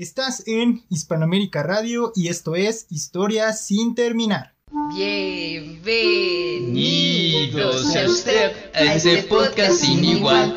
Estás en Hispanoamérica Radio y esto es Historias sin terminar. Bienvenidos a usted a este podcast sin igual.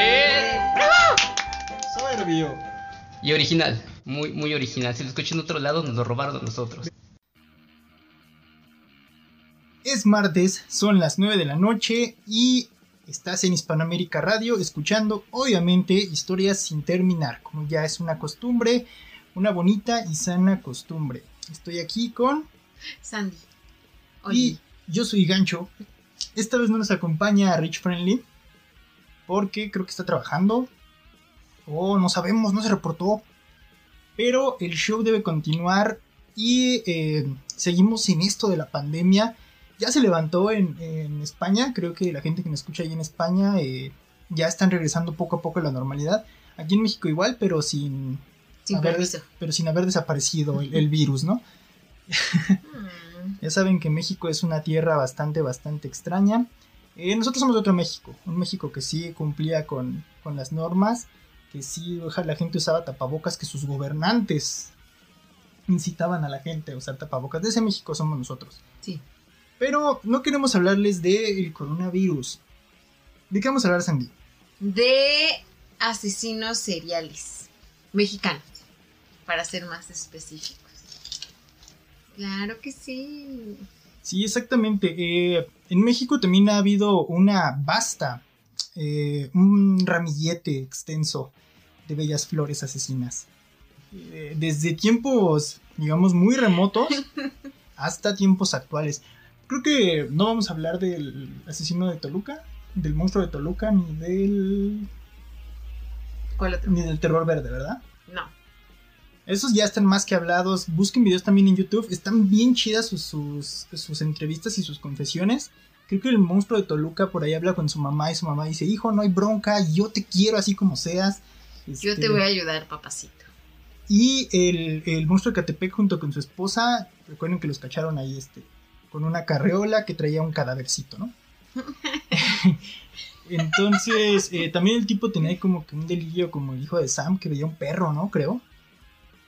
Y original, muy, muy original. Si lo escuchan en otro lado, nos lo robaron a nosotros. Es martes, son las 9 de la noche y estás en Hispanoamérica Radio escuchando obviamente historias sin terminar, como ya es una costumbre, una bonita y sana costumbre. Estoy aquí con Sandy. y yo soy Gancho. Esta vez no nos acompaña Rich Friendly porque creo que está trabajando o no sabemos, no se reportó. Pero el show debe continuar y eh, seguimos en esto de la pandemia. Ya se levantó en, en España, creo que la gente que me escucha ahí en España eh, ya están regresando poco a poco a la normalidad. Aquí en México igual, pero sin, Sin haber, pero sin haber desaparecido el, el virus, ¿no? Ya saben que México es una tierra bastante, bastante extraña. Eh, nosotros somos de otro México, un México que sí cumplía con, con las normas, que sí la gente usaba tapabocas, que sus gobernantes incitaban a la gente a usar tapabocas. De ese México somos nosotros. Sí. Pero no queremos hablarles del coronavirus. ¿De qué vamos a hablar, Sandy? De asesinos seriales mexicanos, para ser más específicos. Claro que sí. Sí, exactamente. Eh, en México también ha habido una vasta, eh, un ramillete extenso de bellas flores asesinas. Eh, desde tiempos, digamos, muy remotos hasta tiempos actuales. Creo que no vamos a hablar del asesino de Toluca, del monstruo de Toluca, ni del, ¿Cuál otro? ni del terror verde, ¿verdad? No. Esos ya están más que hablados. Busquen videos también en YouTube. Están bien chidas sus, sus, sus entrevistas y sus confesiones. Creo que el monstruo de Toluca por ahí habla con su mamá y su mamá dice, hijo, no hay bronca, yo te quiero así como seas. Yo Este, te voy a ayudar, papacito. Y el, el monstruo de Catepec junto con su esposa, recuerden que los cacharon ahí este, con una carreola que traía un cadávercito, ¿no? Entonces, eh, también el tipo tenía como que un delirio como el hijo de Sam que veía un perro, ¿no? Creo.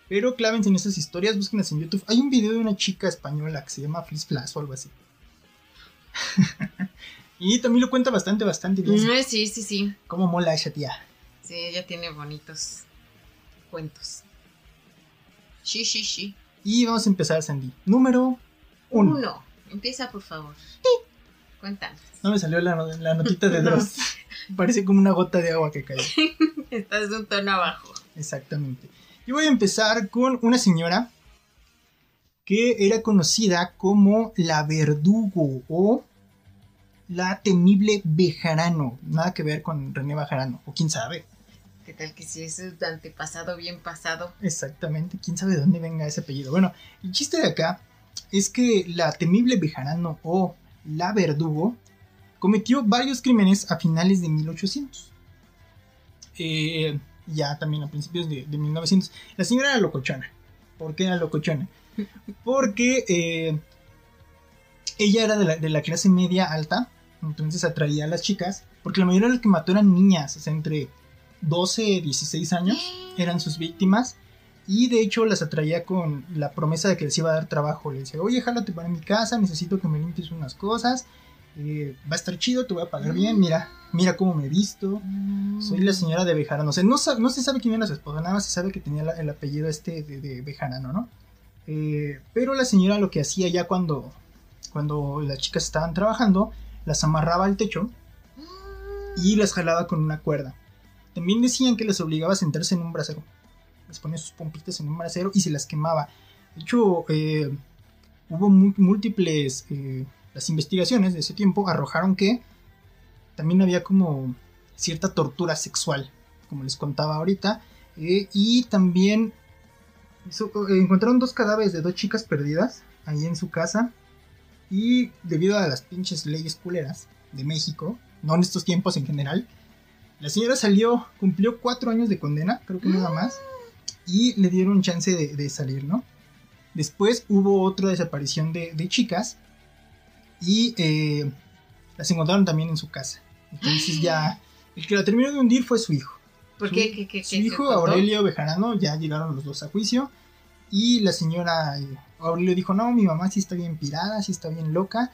Pero clávense en esas historias, búsquenlas en YouTube. Hay un video de una chica española que se llama Fliss Flash o algo así. y también lo cuenta bastante, bastante bien. Sí, sí, sí. Cómo mola esa tía. Sí, ella tiene bonitos cuentos. Sí, sí, sí. Y vamos a empezar, Sandy. Número uno. Uno. Empieza, por favor. Cuéntanos. No me salió la, no- la notita de Dross. Parece como una gota de agua que cayó. Estás de un tono abajo. Exactamente. Yo voy a empezar con una señora que era conocida como la verdugo o la temible Bejarano. Nada que ver con René Bejarano, o quién sabe. ¿Qué tal que si es tu antepasado bien pasado? Exactamente, quién sabe de dónde venga ese apellido. Bueno, el chiste de acá es que la temible Bejarano o la verdugo cometió varios crímenes a finales de 1800. Eh, ya también a principios de, de 1900. La señora era locochona. ¿Por qué era locochona? Porque eh, ella era de la, de la clase media alta, entonces atraía a las chicas, porque la mayoría de las que mató eran niñas, o sea, entre 12 y 16 años eran sus víctimas. Y de hecho las atraía con la promesa de que les iba a dar trabajo. Le decía, oye, jálate para mi casa, necesito que me limpies unas cosas. eh, va a estar chido, te voy a pagar bien. Mira, mira cómo me he visto. Soy la señora de Bejarano. O no, se sabe quién era su esposa, nada se sabe que tenía el apellido este de, de Bejarano, ¿no? Eh, pero la señora lo que hacía ya cuando, cuando las chicas estaban trabajando, las amarraba al techo y las jalaba con una cuerda. También decían que las obligaba a sentarse en un brasero. Les ponía sus pompitas en un brasero y se las quemaba. De hecho, eh, hubo múltiples... eh, las investigaciones de ese tiempo arrojaron que también había como cierta tortura sexual, como les contaba ahorita. eh, y también eh, encontraron dos cadáveres de dos chicas perdidas ahí en su casa. Y debido a las pinches leyes culeras de México, no en estos tiempos en general, la señora salió, cumplió cuatro años de condena, creo que nada más, y le dieron chance de, de salir, ¿no? Después hubo otra desaparición de, de chicas y eh, las encontraron también en su casa. Entonces ya, el que la terminó de hundir fue su hijo. ¿Por Su- qué? ¿Qué, qué, Su qué- hijo, qué? Aurelio Bejarano, ya llegaron los dos a juicio. Y la señora eh, Aurelio dijo, no, mi mamá sí está bien pirada, sí está bien loca.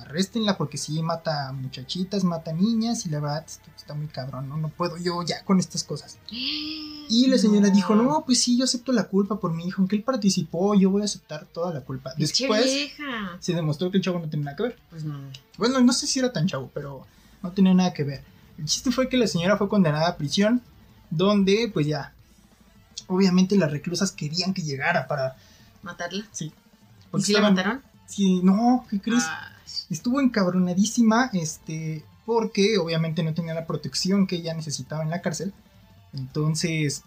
Arréstenla porque sí mata muchachitas, mata niñas y la verdad está muy cabrón, ¿no? No puedo yo ya con estas cosas. Y la señora dijo, no, pues sí, yo acepto la culpa por mi hijo, aunque él participó, yo voy a aceptar toda la culpa. Después vieja. se demostró que el chavo no tenía nada que ver. Pues no. Bueno, no sé si era tan chavo, pero no tenía nada que ver. El chiste fue que la señora fue condenada a prisión, donde pues ya, obviamente las reclusas querían que llegara para... ¿Matarla? Sí. ¿Y porque si la mataron? Sí, no, ¿qué crees? Ah, Estuvo encabronadísima, este, porque obviamente no tenía la protección que ella necesitaba en la cárcel. Entonces,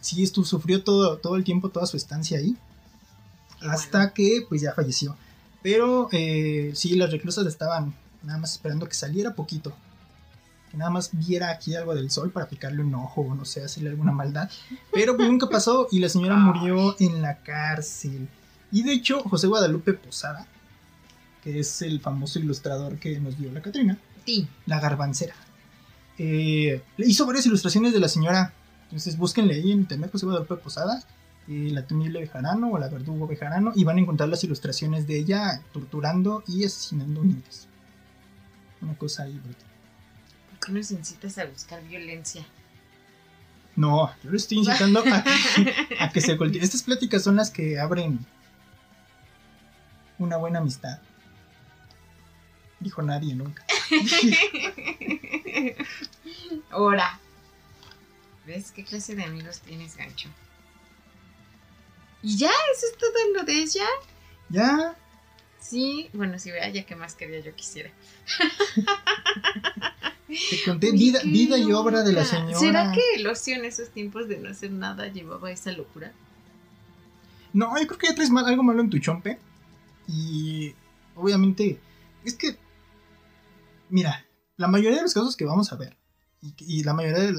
sí, estuvo, sufrió todo, todo el tiempo, toda su estancia ahí. qué hasta bueno. que pues ya falleció. Pero eh, sí, las reclusas estaban nada más esperando que saliera poquito. Que nada más viera aquí algo del sol para picarle un ojo o no sé, hacerle alguna maldad. Pero pues nunca pasó y la señora murió en la cárcel. Y de hecho, José Guadalupe Posada, que es el famoso ilustrador que nos dio la Catrina, Sí. la garbancera, eh, hizo varias ilustraciones de la señora. Entonces búsquenle ahí en internet José Guadalupe Posada, eh, la temible Bejarano o la verdugo Bejarano, y van a encontrar las ilustraciones de ella torturando y asesinando niños. Una cosa ahí brutal. ¿Por qué nos incitas a buscar violencia? No, yo le estoy incitando a que, a que se cultive. Estas pláticas son las que abren una buena amistad. Dijo nadie nunca. Ahora. ¿Ves qué clase de amigos tienes, gancho? Y ya, eso es todo lo de ella. Ya, Sí, bueno, si vea, ya que más quería yo quisiera. te conté vida, vida y obra de la señora. ¿Será que el ocio en esos tiempos de no hacer nada llevaba esa locura? No, yo creo que ya traes mal- algo malo en tu chompe. Y obviamente, es que, mira, la mayoría de los casos que vamos a ver, y, la mayoría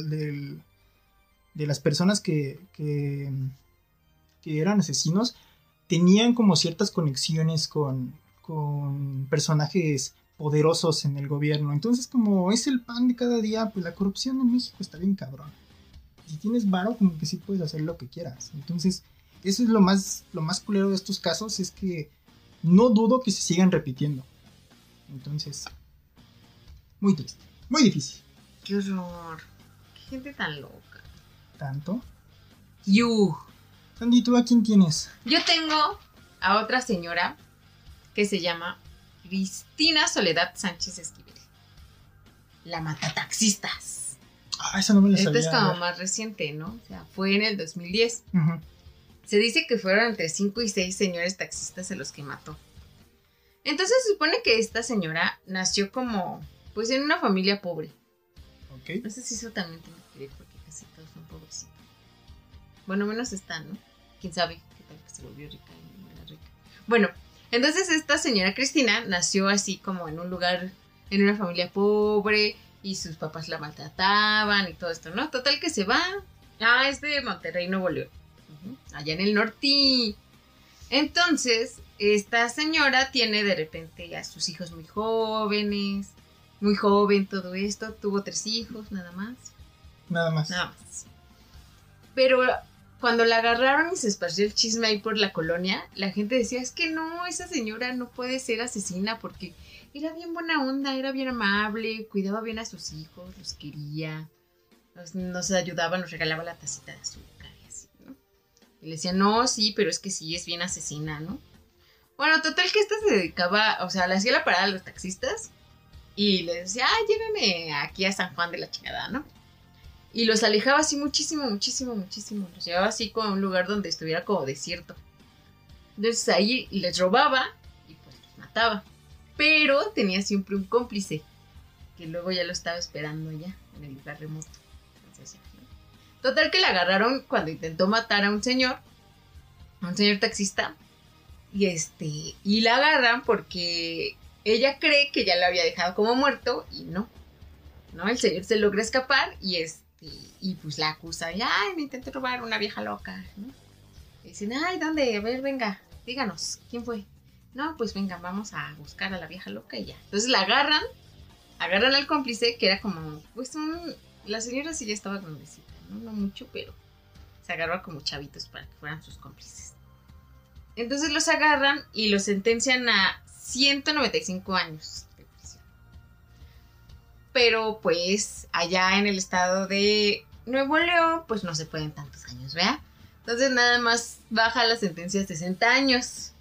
de las personas que, que, que eran asesinos, tenían como ciertas conexiones con, con personajes poderosos en el gobierno. Entonces, como es el pan de cada día, pues la corrupción en México está bien cabrón. Si tienes varo, como que sí puedes hacer lo que quieras. Entonces, eso es lo más, lo más culero de estos casos, es que no dudo que se sigan repitiendo. Entonces, muy triste, muy difícil. ¡Qué horror! ¡Qué gente tan loca! Tanto. ¡You! Sandy, ¿tú a quién tienes? Yo tengo a otra señora que se llama Cristina Soledad Sánchez Esquivel. La matataxistas. Ah, esa no me la Esta sabía. es a como más reciente, ¿no? O sea, fue en el 2010. Ujú. Se dice que fueron entre 5 y 6 señores taxistas a los que mató. Entonces se supone que esta señora nació como, pues en una familia pobre. Ok. No sé si eso también tiene que ver porque casi todos son pobrecitos. Bueno, menos están, ¿no? Quién sabe qué tal que se volvió rica y no era rica. Bueno, entonces esta señora Cristina nació así como en un lugar, en una familia pobre y sus papás la maltrataban y todo esto, ¿no? Total que se va. Ah, es de Monterrey, Nuevo León. Allá en el norte. Entonces, esta señora tiene de repente a sus hijos muy jóvenes, muy joven todo esto, tuvo tres hijos nada más, Nada más. nada más. Pero cuando la agarraron y se esparció el chisme ahí por la colonia, la gente decía, es que no, esa señora no puede ser asesina porque era bien buena onda, era bien amable, cuidaba bien a sus hijos, los quería, nos, nos ayudaba, nos regalaba la tacita de azúcar y así, ¿no? Y le decían, no, sí, pero es que sí, es bien asesina, ¿no? Bueno, total que esta se dedicaba, o sea, le hacía la parada a los taxistas y les decía, ah, lléveme aquí a San Juan de la chingada, ¿no? Y los alejaba así muchísimo, muchísimo, muchísimo. Los llevaba así como a un lugar donde estuviera como desierto. Entonces ahí les robaba y pues los mataba. Pero tenía siempre un cómplice que luego ya lo estaba esperando ya en el lugar remoto. Entonces, ¿no? Total que la agarraron cuando intentó matar a un señor un señor taxista, y este, y la agarran porque ella cree que ya lo había dejado como muerto y no. ¿No? El señor se logra escapar y este, y pues la acusa, y, ay, me intenté robar una vieja loca, ¿no? Y dicen, ay, ¿dónde? A ver, venga, díganos, ¿quién fue? No, pues venga, vamos a buscar a la vieja loca y ya. Entonces la agarran, agarran al cómplice, que era como, pues un, la señora sí ya estaba grandecita, ¿no? No mucho, pero se agarró como chavitos para que fueran sus cómplices. Entonces los agarran y los sentencian a 195 años de prisión. Pero pues allá en el estado de Nuevo León, pues no se pueden tantos años, ¿vea? Entonces nada más baja la sentencia a 60 años.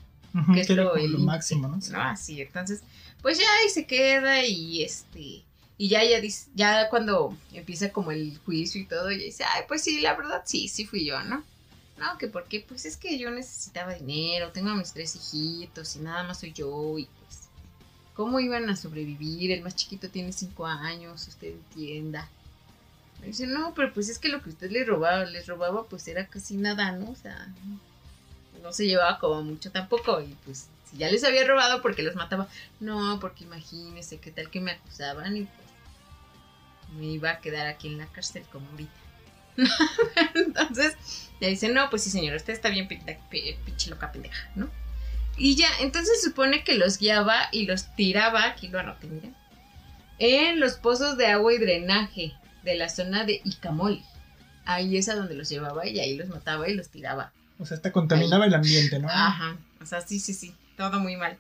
Que es lo como lo máximo, ¿no? ¿no? Así, entonces, pues ya ahí se queda y este, y ya, ya, ya cuando empieza como el juicio y todo, ya dice, ay, pues sí, la verdad sí, sí fui yo, ¿no? No, que porque, pues es que yo necesitaba dinero, tengo a mis tres hijitos y nada más soy yo y pues, ¿cómo iban a sobrevivir? El más chiquito tiene cinco años, usted entienda. Me dice, no, pero pues es que lo que usted le robaba, les robaba, pues era casi nada, ¿no? O sea, no se llevaba como mucho tampoco. Y pues, si ya les había robado, porque los mataba? No, porque imagínese qué tal que me acusaban y pues me iba a quedar aquí en la cárcel como ahorita. Entonces, ya dice, no, pues sí, señor, usted está bien pinche loca pendeja, ¿no? Y ya, entonces supone que los guiaba y los tiraba, aquí lo anoté, miren, en los pozos de agua y drenaje de la zona de Icamol. Ahí es a donde los llevaba y ahí los mataba y los tiraba. O sea, hasta contaminaba el ambiente, ¿no? Ajá, o sea, sí, sí, sí, todo muy mal.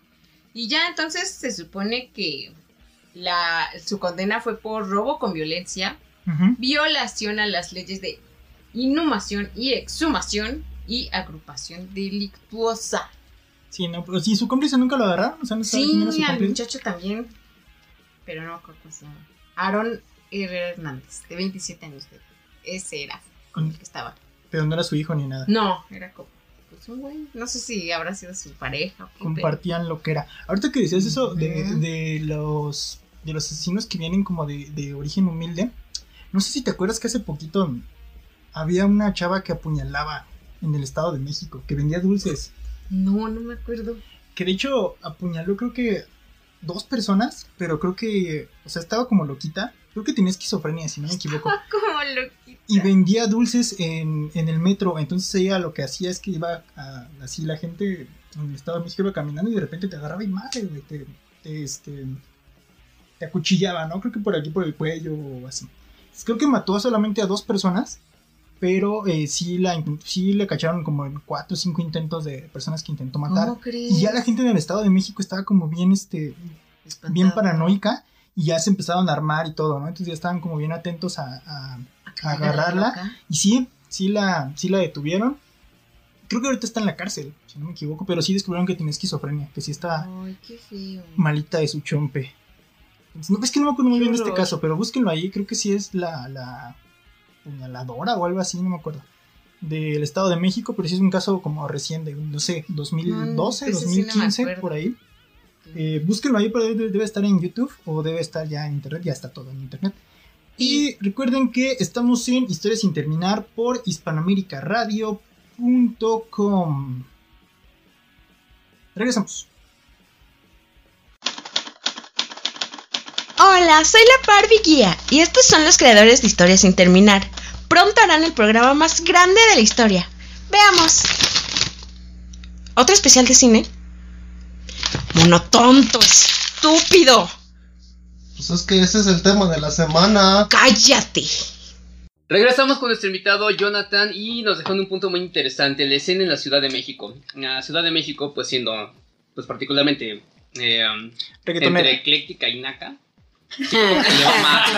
Y ya entonces se supone que la, su condena fue por robo con violencia, Violación a las leyes de inhumación y exhumación y agrupación delictuosa. Sí, no, pero sí, su cómplice nunca lo agarraron. O sea, no era su Sí, al muchacho también, pero no me acuerdo cómo se llama. Aaron Herrera Hernández, de 27 años de edad. Ese era con el que estaba. Pero no era su hijo ni nada. No, era como pues un güey. No sé si habrá sido su pareja o qué, pero- Compartían lo que era. Ahorita que decías eso de, de los de los asesinos que vienen como de, de origen humilde, no sé si te acuerdas que hace poquito había una chava que apuñalaba en el Estado de México, que vendía dulces. No, no me acuerdo. Que de hecho apuñaló creo que dos personas, pero creo que, o sea, estaba como loquita. Creo que tenía esquizofrenia, si no me equivoco. Como loquita. Y vendía dulces en, en el metro. Entonces ella lo que hacía es que iba a, así la gente en el Estado de México iba caminando y de repente te agarraba y madre, güey, te, te, este, te acuchillaba, ¿no? Creo que por aquí por el cuello o así. Entonces, creo que mató solamente a dos personas, pero eh, sí, la, sí le cacharon como en cuatro o cinco intentos de personas que intentó matar. ¿Cómo crees? Y ya la gente en el Estado de México estaba como bien, este, Espantada. bien paranoica y ya se empezaron a armar y todo, ¿no? Entonces ya estaban como bien atentos a- agarrarla. y sí, sí la, sí la detuvieron. Creo que ahorita está en la cárcel, si no me equivoco, pero sí descubrieron que tiene esquizofrenia, que sí está Ay, qué feo. malita de su chompe. No, es que no me acuerdo muy bien de este caso, pero búsquenlo ahí, creo que sí es la, la puñaladora o algo así, no me acuerdo. Del Estado de México, pero sí es un caso como recién de, no sé, 2012, Mm, ese sí no me 2015, acuerdo. por ahí. Eh, búsquenlo ahí, pero debe, debe estar en YouTube o debe estar ya en internet, ya está todo en internet. Y recuerden que estamos en Historias sin terminar por hispanoamericaradio.com. Regresamos. Hola, soy la Barbie Guía y estos son los creadores de Historias sin terminar. Pronto harán el programa más grande de la historia. Veamos. ¿Otro especial de cine? Monotonto, estúpido. Pues es que ese es el tema de la semana. Cállate. Regresamos con nuestro invitado Jonathan y nos dejó en un punto muy interesante, la escena en la Ciudad de México. La Ciudad de México, pues siendo, pues particularmente eh, entre ecléctica y naca.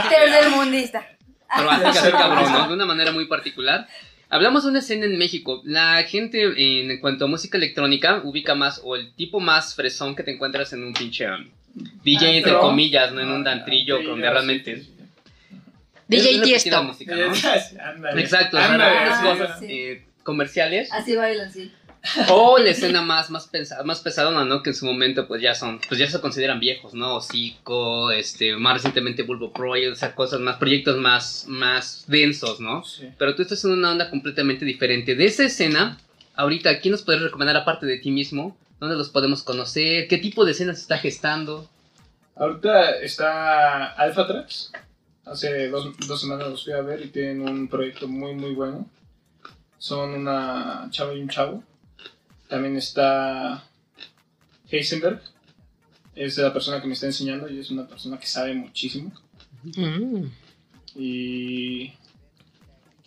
Tercermundista. Hacer cabrón, ¿no? De una manera muy particular. Hablamos de una escena en México. La gente, en cuanto a música electrónica, ubica más, o el tipo más fresón que te encuentras en un pinche um, DJ, entre Antro. comillas, no en un antrillo, Sí, donde ya, realmente. sí, sí, sí. DJ Tiesto. música. Exacto, Ah, cosas sí. eh, comerciales. Así bailan, sí. O la escena más, más, pesa- más pesadona, ¿no? Que en su momento pues ya son, pues ya se consideran viejos, ¿no? Hocico, este, más recientemente Bulbo Project, o sea, cosas más, proyectos más, más densos, ¿no? Sí. Pero tú estás en una onda completamente diferente. De esa escena ahorita, ¿quién nos podría recomendar aparte de ti mismo? ¿Dónde los podemos conocer? ¿Qué tipo de escenas está gestando? Ahorita está Alpha Tracks. Hace dos, dos semanas los fui a ver y tienen un proyecto muy, muy bueno. Son una chava y un chavo. También está Heisenberg. Es la persona que me está enseñando y es una persona que sabe muchísimo. Mm. Y.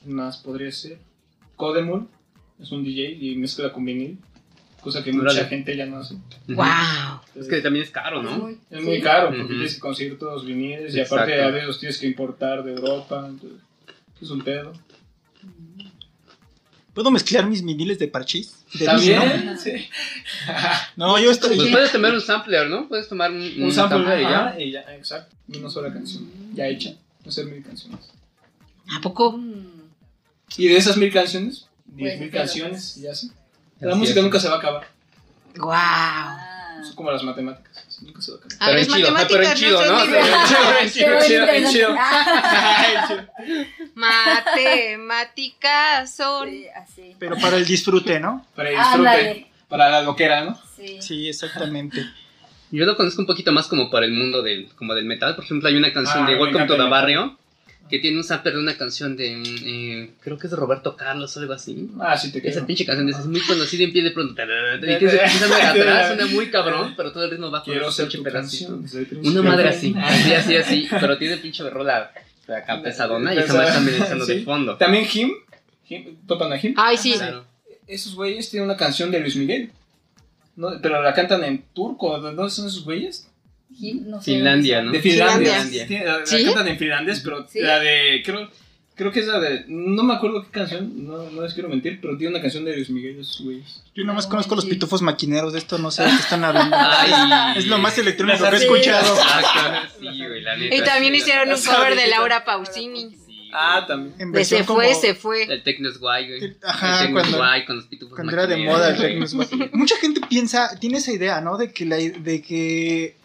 ¿Quién más podría ser? Codemul. Es un DJ y mezcla con vinil. Cosa que mucha gente ya no hace. Wow. Es que también es caro, Es ¿no? muy- Es muy sí. caro porque Ujú. tienes que conseguir todos los viniles y aparte Exacto. a veces los tienes que importar de Europa. entonces, es un pedo. ¿Puedo mezclar mis viniles de parchís? De También, sí. ¿no? No, yo estoy... Pues puedes tomar un sampler, ¿no? Puedes tomar un, Un sample y ajá, y ya, exacto. Una sola canción. Ya hecha. Hacer mil canciones. ¿A poco? Mm. Y de esas mil canciones, diez Pues, mil canciones, ya sé. La música nunca se va a acabar. Wow. Ah. Es como las matemáticas. Nunca se va a. A Pero en chido, pero en matemáticas chido, ¿no? divertidas. Chido, chido, chido, chido. Matemáticas son. Sí, así. Pero para el disfrute, ¿no? Para el disfrute. Para la loquera, ¿no? Sí. Sí, exactamente. Yo lo conozco un poquito más como para el mundo del, como del metal. Por ejemplo, hay una canción Ah, de me Welcome to the. Barrio que tiene un sampler de una canción de. eh, creo que es de Roberto Carlos o algo así. Ah, sí te Esa quiero. pinche canción de es muy conocida en pie de pronto. Y que empieza atrás, suena muy cabrón, pero todo el ritmo va con ese pinche pedacito. Una madre así, así, así, así, pero tiene pinche rola acá pesadona y esa madre está amenazando de fondo. También Him. Him ¿Topan a Him? Ay, sí. Esos güeyes tienen una canción de Luis Miguel. No, pero la cantan en turco. ¿De dónde son esos güeyes? No sé Finlandia, ¿no? De Finlandia. Finlandia. Tiene- La, la ¿Sí? cantan en finlandés, pero ¿Sí? la de. Creo, creo que es la de. No me acuerdo qué canción, no, no les quiero mentir, pero tiene una canción de Luis Miguel, güeyes. Yo nomás No conozco los pitufos maquineros de esto, no sé de qué están hablando. Ay. Es lo más electrónico que he Sí. escuchado. Exacto, sí, güey, la neta. Y también sí. hicieron un cover de. Laura Pausini. Sí. Ah, también. En se fue, se fue. El techno es guay, güey. Ajá, el techno es cuando- guay con los pitufos Cuando era de moda el techno es guay. Mucha gente piensa, tiene esa idea, ¿no? De que, la, de que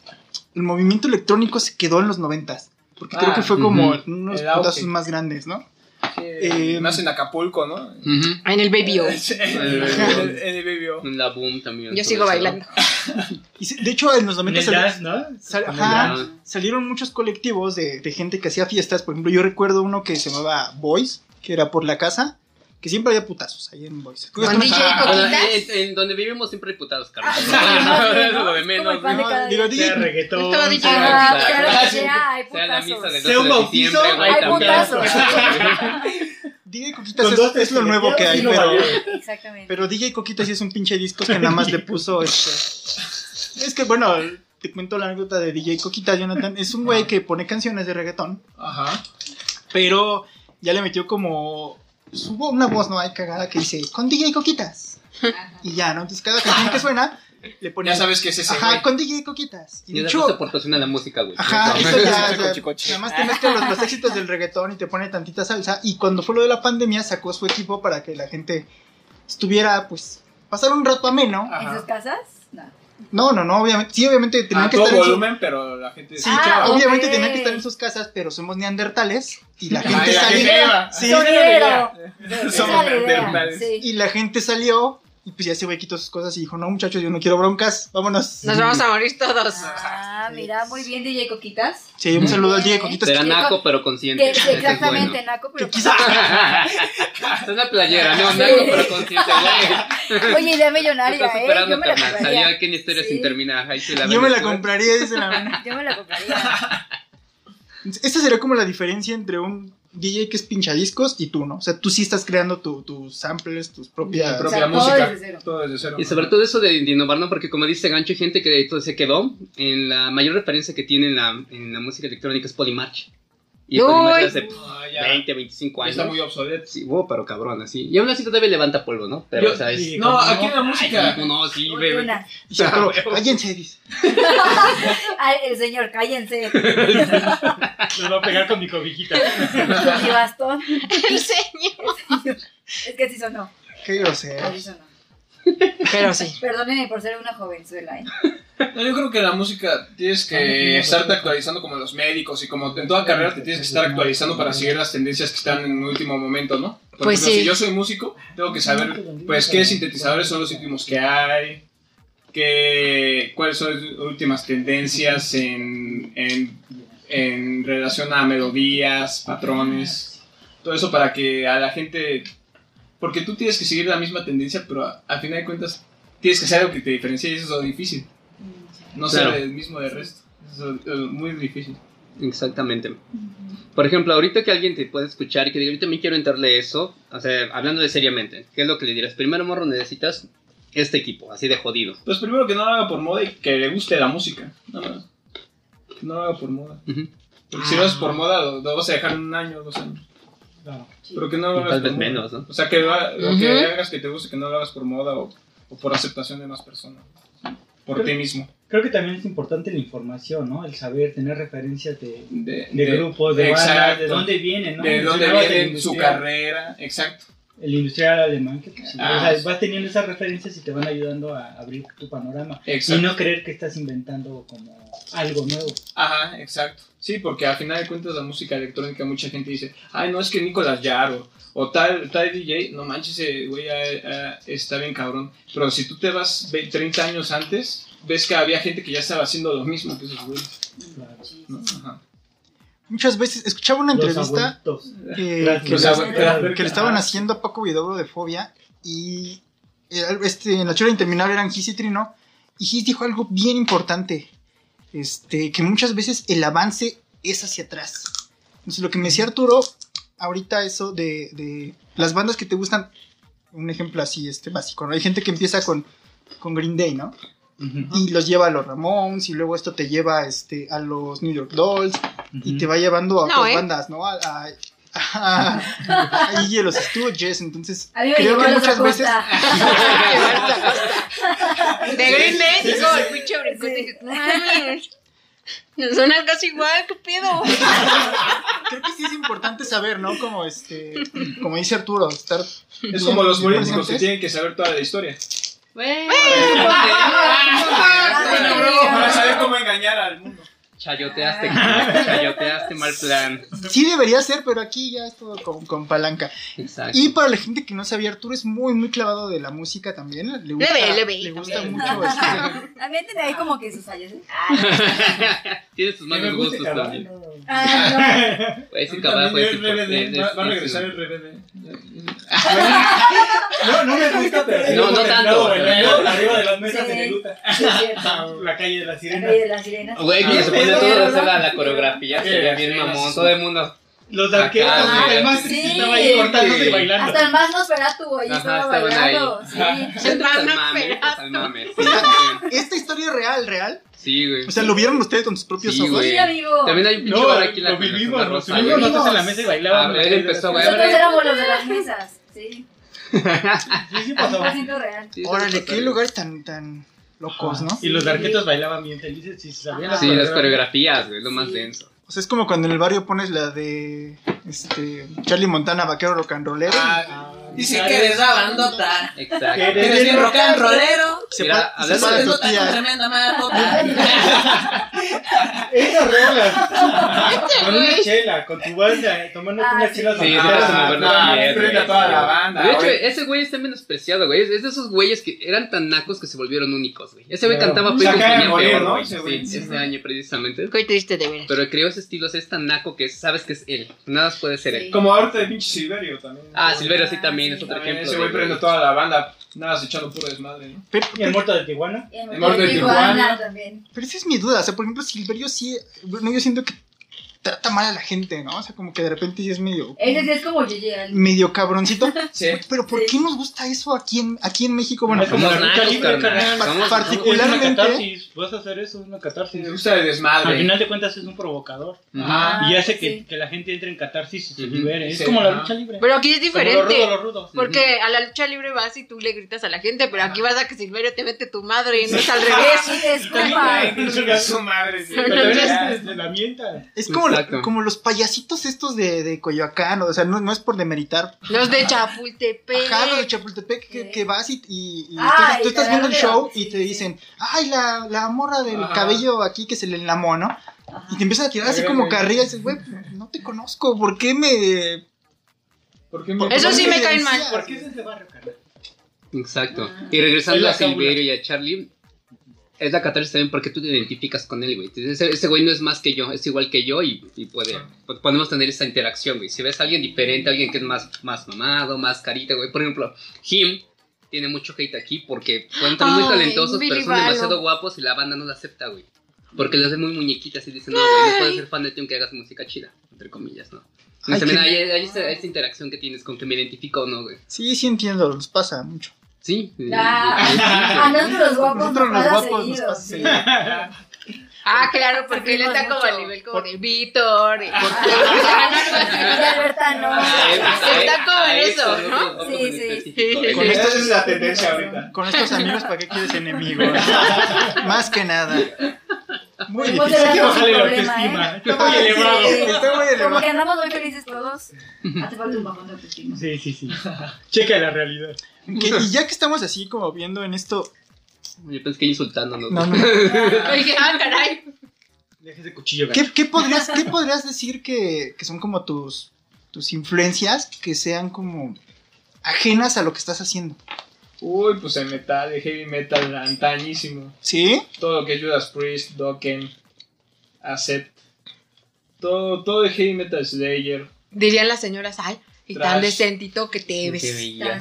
el movimiento electrónico se quedó en los noventas. Porque creo Ah, que fue como ujú. unos El auge. putazos más grandes, ¿no? Eh, más en Acapulco, ¿no? Ujú. En el Baby O. Sí, en el- Baby O. En la boom también. Yo sigo eso. bailando. Y se- de hecho, en los En noventas el sal- jazz, ¿no? sal- ajá, salieron muchos colectivos de, de gente que hacía fiestas. Por ejemplo, yo recuerdo uno que se llamaba Boys, que era por la casa, que siempre había putazos ahí en Boys. Con DJ Bueno, Coquitas. en, en donde vivimos siempre hay putados, Carlos. Ah, ¿no? lo de menos. de Digo, DJ reggaetón. Estaba DJ. Ah, Exacto. claro que sí, hay Sea la misa putazos. del Sea un 12 de bautizo, hay putazos. DJ Coquitas es, dos es lo nuevo que hay, pero. Exactamente. pero DJ Coquitas sí es un pinche disco que nada más le puso este. Es que bueno, te cuento la anécdota de DJ Coquitas, Jonathan. Es un güey que pone canciones de reggaetón, Ajá. pero ya le metió como. Subo una voz, ¿no? Hay cagada que dice, con DJ Coquitas. Y ya, ¿no? Entonces cada canción que suena, le pone. Ya sabes que es ese Ajá, güey. con DJ Coquitas. Y hecho, hecho, se proporciona la música, güey. Ajá, Eso. eso ya, Coche, ya, nada más te los, los éxitos del reggaetón y te pone tantita salsa. Y cuando fue lo de la pandemia, sacó su equipo para que la gente estuviera, pues, pasar un rato ameno. ¿En Ajá. sus casas? No. No, no, obviamente, sí, obviamente tenían A que todo estar en su- volumen, pero la gente Sí, Ah, claro, obviamente tenían que estar en sus casas, pero somos neandertales y la Ay, gente la salió. Sí. Somos neandertales. sí. y la gente salió y pues ya ese güey quitó sus cosas y dijo, no muchachos, yo no quiero broncas, vámonos. Nos vamos a morir todos. Ah, mira, muy bien, DJ Coquitas. Sí, un saludo al DJ Coquitas. Será naco, pero consciente. Que, exactamente, bueno. Naco, pero. quizá- Es una playera, no, naco, pero consciente, güey. Oye, idea millonaria, ¿eh? Yo me la compraría. Sabía que en historia Sí. sin terminar. Ahí se la Yo ven me la después. compraría, dice la mano. Yo me la compraría. Esta sería como la diferencia entre un DJ que es pinchadiscos y tú, ¿no? O sea, tú sí estás creando tu- tus samples, tus propias... propia O sea, todo música. desde cero. Todo desde cero. Y sobre todo eso de, de innovar, ¿no? Porque como dice Gancho, hay gente que todo se quedó. En la mayor referencia que tiene en la, en la música electrónica es Polymarch. Y. Polymarch hace Ah, ya. 20, 25 Ya años. está muy obsoleto. Sí, wow, pero cabrón, así. Y aún así todavía levanta polvo, ¿no? Pero, Yo- o sea, es... sí. No, ¿cómo aquí en la música. Ay, no, sí, bebé. Cállense, dice. Ay, el señor, cállense. Nos va a pegar con mi cobijita. Con mi bastón. El señor. Es que sí sonó. Qué grosero. Sí sonó. Pero sí. Perdónenme por ser una jovenzuela, ¿eh? No, yo creo que la música tienes que estarte actualizando como los médicos y como en toda carrera te tienes que estar actualizando para seguir las tendencias que están en el último momento, ¿no? Por Pues ejemplo, sí. si yo soy músico, tengo que saber, pues, qué sintetizadores son los últimos que hay, qué, cuáles son las últimas tendencias en, en, en relación a melodías, patrones, todo eso para que a la gente, porque tú tienes que seguir la misma tendencia, pero a- al final de cuentas tienes que hacer algo que te diferencie y eso es lo difícil. No Claro. ser el mismo del resto. Eso es muy difícil. Exactamente. Por ejemplo, ahorita que alguien te puede escuchar y que diga, yo también quiero entrarle eso, o sea, hablando de seriamente, ¿qué es lo que le dirás? Primero, morro, necesitas este equipo, así de jodido. Pues primero que no lo haga por moda y que le guste la música. Nada más. Que no lo haga por moda. Ujú. Porque si lo haces por moda, lo, lo vas a dejar un año o dos años. Pero que no lo hagas Tal por vez moda. menos, ¿no? O sea, que, lo ha- lo Ujú. que hagas que te guste, que no lo hagas por moda o, o por aceptación de más personas. Por ti mismo. Creo que también es importante la información, ¿no? El saber, tener referencias de, De, de grupos, de bandas, de dónde vienen, ¿no? De dónde viene su carrera. Exacto. El industrial alemán, que pues, Ah, o sea, vas teniendo esas referencias y te van ayudando a abrir tu panorama. Exacto. Y no creer que estás inventando como algo nuevo. Ajá, exacto. Sí, porque al final de cuentas la música electrónica mucha gente dice, ay, no, es que Nicolás Jarro o tal, tal DJ, no manches, ese güey está bien cabrón. Pero si tú te vas ve- 30 años antes, ves que había gente que ya estaba haciendo lo mismo que esos güeyes. Claro. ¿no? Ajá. Muchas veces escuchaba una entrevista que, le- abuelitos. que le estaban haciendo a Paco Vidobro de Fobia y era- este, en la chora interminable eran Giz y Trino y Giz dijo algo bien importante este, que muchas veces el avance es hacia atrás entonces lo que me decía Arturo ahorita eso de, de las bandas que te gustan un ejemplo así este básico ¿no? hay gente que empieza con, con Green Day ¿no? Y los lleva a los Ramones y luego esto te lleva este, a los New York Dolls y te va llevando a No, otras ¿eh? bandas, ¿no? A, a, a- a- y los Stooges, entonces A mí me creo que muchas veces. De Green Day, digo, el pinche brincote, dije, mames. Nos suena casi igual, ¿qué pedo? creo que sí es importante saber, ¿no? Como este, como dice Arturo, estar Es como los políticos que tienen que saber toda la historia. Bueno, Para saber cómo engañar al mundo. Chayoteaste, chayoteaste, mal plan. Sí debería ser, pero aquí ya es todo con, con palanca. Exacto. Y para la gente que no sabía, Arturo es muy, muy clavado de la música también. Le gusta, ve, le ve, le gusta mucho. este, También tiene ahí como que sus fallas. ¿eh? Tienes tus malos gustos también. Ah, Ese Ahorita caballo viene es el RBD, importante, va, a es- regresar es- el RBD. No, no me gusta, pero No, no tanto. arriba de las mesas Sí. de Neluta. sí, es cierto. La calle de la La sirena. calle de las sirenas. Güey, que se pone todo a hacer la, la coreografía, Sí, sería bien mamón, todo el mundo. Los arqueros, Acá, el más sí. estaba ahí cortándose y bailando. Hasta el más Nosferatu ahí Ajá, estaba bailando. ahí. Sí. A mame. Sí, sí, Esta historia es real, real. sí, güey. O sea, lo vieron ustedes con sus propios Sí, ojos. güey. Sí, amigo. También hay un pinche No, bar aquí en la lo vivimos, vivimos güey. nosotros en la mesa y bailábamos. A ver, empezó, güey. Nosotros éramos los de las mesas. Sí. Sí, sí pasó. 100% real. Órale, qué lugares tan, tan locos, ¿no? Y los arquetos bailaban bien felices y se sabían las Sí, las coreografías. güey, lo más Sí. denso. O sea, es como cuando en el barrio pones la de este Charlie Montana, vaquero rock and rollero. Dice que eres la bandota. Exacto. Eres bien rock and rollero. se Mira, hablando de con tías. tremenda. Esas rolas. con una chela, con tu banda, tomándote Ah, una chela. Sí, Ah, frente a toda la banda. De hecho, ese güey está menospreciado, güey. Es, de esos güeyes que eran tan nacos que se volvieron únicos, güey. Ese güey cantaba y componía morir, peor, ¿no? Ese. Sí, este año precisamente. Qué triste de veras. Pero creó ese estilo, es tan naco que sabes que es él. Nada más puede ser él. Como ahorita de pinche Silverio también. Ah, Silverio sí también Ah, es otro También ejemplo. ese güey de- prende toda la banda, nada más echando puro desmadre, ¿no? Pero, Y el muerto de Tijuana. Y El muerto de Tijuana Tijuana. también. pero esa es mi duda. O sea, por ejemplo, Silverio sí. Bueno, yo siento que trata mal a la gente, ¿no? O sea, como que de repente sí es medio. Ese sí es como Gigi medio cabroncito. Sí. Pero ¿por Sí. qué nos gusta eso aquí en, aquí en México? Bueno, Es como Es Particularmente- catarsis. Vas a hacer eso, es una catarsis. Me gusta el Al desmadre. final de cuentas es un provocador. Ajá. Y hace que, sí. que la gente entre en catarsis y se libere. Es Sí, como la lucha libre. Pero aquí es Como los diferente. rudos, los rudos. Porque a la lucha libre vas y tú le gritas a la gente, pero aquí vas a que Silverio te mete tu madre y no es al revés. Sí, disculpa. Ay, pinche su madre. sí. Pero también Ya. es de la mienta. es como, la- Exacto. como los payasitos estos de, de Coyoacán. O sea, no, no es por demeritar. Los de Chapultepec. Ajá, los de Chapultepec que, vas y, y- y Ay, tú, tú estás viendo el show y te dicen, ay, la, la morra del Ajá. cabello aquí que se le enlamó, ¿no? Ajá. Y te empiezan a tirar así como carrilla y dices, güey, no te conozco, ¿por qué me ¿Por qué Porque Eso sí no me caen mal. Porque ese es de barrio, carnal. Exacto. Ah. Y regresando a Silverio y a Charlie, es la catarsis también porque tú te identificas con él, güey. Ese, ese güey no es más que yo, es igual que yo y, y puede, po- podemos tener esa interacción, güey. Si ves a alguien diferente, alguien que es más, más mamado, más carita, güey. Por ejemplo, Him tiene mucho hate aquí porque ser muy talentosos, Billy pero son demasiado guapos y la banda no lo acepta, güey. Porque los hace muy muñequitas y dicen, no, güey, no puedes ser fan de ti aunque hagas música chida, entre comillas, ¿no? Ay, también hay, hay esa, esa interacción que tienes con que me identifico o no, güey. Sí, sí entiendo, nos pasa mucho. Sí. Ah, a nosotros los guapos Nosotros nos los pasa guapos nos seguido, pasa sí. seguido. Ah, claro, porque él está como al nivel como de Víctor. y- Y Alberta no. Está como en eso, ¿no? Sí, sí. Con Esa estos- es la tendencia ahorita. Con estos amigos, ¿para qué quieres enemigos? Más que nada. Muy Hemos difícil. Hay que bajarle la autoestima. ¿eh? Está muy elevado. Sí. Está muy Como elevado. que andamos muy felices todos. Hace falta un bajón de autoestima. Sí, sí, sí. Checa la realidad. Que- y ya que estamos así como viendo en esto. Yo pensé que insultándonos. No, no. Dije, ah, caray. Deja ese cuchillo, ¿Qué, qué podrías, qué podrías decir que, que son como tus, tus influencias que sean como ajenas a lo que estás haciendo? Uy, pues el metal, el heavy metal antañísimo. ¿Sí? Todo lo que es Judas Priest, Dokken, Accept. Todo, todo el heavy metal Slayer. Dirían las señoras, ay, y tan Trash. decentito que te Qué ves. bella.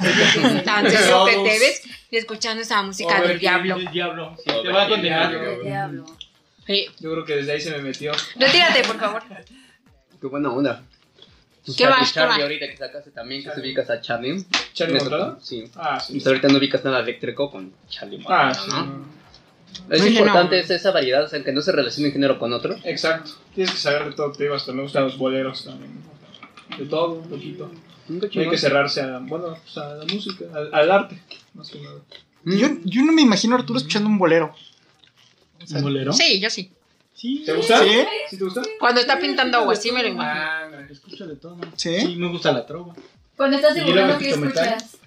Tan decentito que te ves y escuchando esa música del diablo. El diablo. Sí, te va a condenar. Overkill. El diablo. Sí. Yo creo que desde ahí se me metió. Retírate, por favor. Qué buena onda. ¿Qué Charlie- vas, qué Charlie ahorita que sacaste también, que se ubicas a Charlie. ¿Charlie Montrada? Sí. Ah, sí. Pues ahorita no ubicas nada eléctrico con Charlie Ah, Montrada, sí. ¿no? Es Oye, importante no. esa variedad, o sea, que no se relacione un género con otro. Exacto. Tienes que saber de todo. Te digo, hasta me gustan los boleros también. De todo, un poquito. No hay que cerrarse a, bueno, pues a la música, al, al arte, más que nada. Yo, yo no me imagino a Arturo escuchando un bolero. ¿Un bolero? Sí, yo sí. Sí. ¿Te gusta? ¿Sí? ¿Sí te gusta? Cuando está pintando agua, sí me lo imagino. Ah, Escucho de todo. ¿Sí? Sí, me gusta la trova. Cuando estás dibujando, ¿qué escuchas?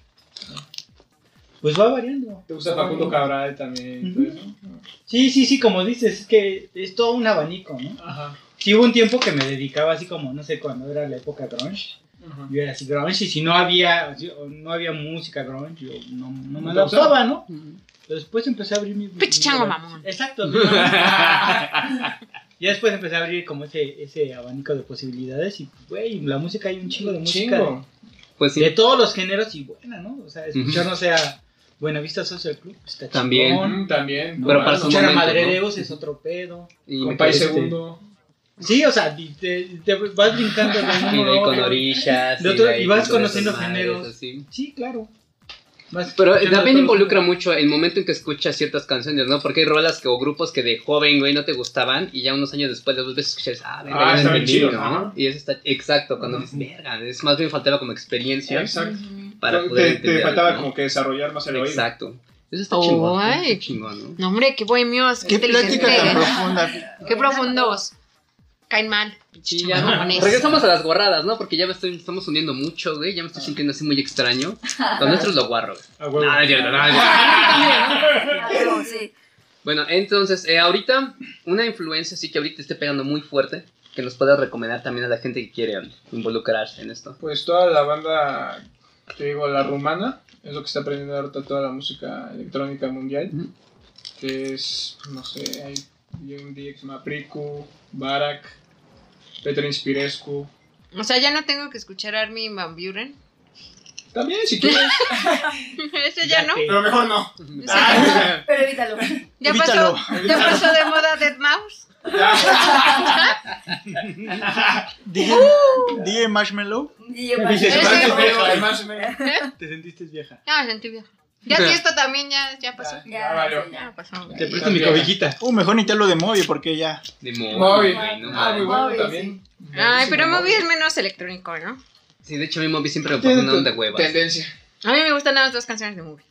Pues va variando. ¿Te gusta Facundo Cabral también? eso? Sí, sí, sí, como dices, es que es todo un abanico, ¿no? Ajá. Sí hubo un tiempo que me dedicaba así como, no sé, cuando era la época grunge. Ajá. Yo era así grunge y si no había, no había música grunge, yo no, no me ¿No te adaptaba, ¿no? Pero después empecé a abrir mi... Pinche mi- chango mi- mamón. Exacto. ¿no? ya después empecé a abrir como ese, ese abanico de posibilidades y, güey, la música hay un chingo de música Chingo. Pues de todos los géneros y buena, ¿no? O sea, escuchar, no sé, a Buenavista Social Club, está También. chingón. También. ¿no? Pero para escuchar a momento, Madre ¿no? Deus es otro pedo. y Compay Segundo. Sí, o sea, y te, te vas brincando de Y uno de con orillas. De otro- de ahí y vas con conociendo géneros. Sí, claro. Pero también involucra mucho el momento en que escuchas ciertas canciones, ¿no? Porque hay rolas que, o grupos que de joven, güey, no te gustaban y ya unos años después las vuelves a escuchar ah, verga, Ah, está bien chido, ¿no? ¿no? Y eso está exacto, cuando dices, verga, es más bien faltaba como experiencia Exacto. para poder te, te faltaba algo, ¿no? como que desarrollar más el oído. Exacto. Eso está Oh, chingón, ¿no? ay. Está chingón, ¿no? No, hombre, qué bohemios, qué, Qué plática tan profunda. Qué profundos. Caen mal. Sí, ya. Regresamos a las guarradas, ¿no? Porque ya me estoy, estamos hundiendo mucho, güey. Ya me estoy sintiendo así muy extraño. Lo nuestro es lo guarro, güey. Ah. Ah, pero sí. Bueno, entonces, eh, ahorita, una influencia sí que ahorita esté pegando muy fuerte, que nos puedas recomendar también a la gente que quiere um, involucrarse en esto. Pues toda la banda, te digo, la rumana, es lo que está aprendiendo ahorita toda la música electrónica mundial. Que es, no sé, hay un día que se llama Priku, Barak, Petro Inspirescu. O sea, ya no tengo que escuchar a Armin Van Buren. También, si quieres. Ese ya no. pero mejor no. Pero evítalo. Ya Evítalo. pasó, ya pasó de moda Dead Mouse. DJ, DJ Marshmallow. Y yo, Dices, ese- "Ay, Además, vieja, además me- Te sentiste vieja. Ya me sentí vieja. Ya sí, esto también ya, ya pasó. Ya, Ya, valió. sí, Ya ya. pasó. Te presto mi cobijita. Uh, mejor ni te hablo de Moby porque ya. De móvil, Moby. güey, no Ah, muy bueno Moby, también. Ay, pero Moby es menos electrónico, ¿no? Sí, de hecho, mi móvil siempre me pone una onda de huevas. Tendencia. A mí me gustan nada más dos canciones de Moby.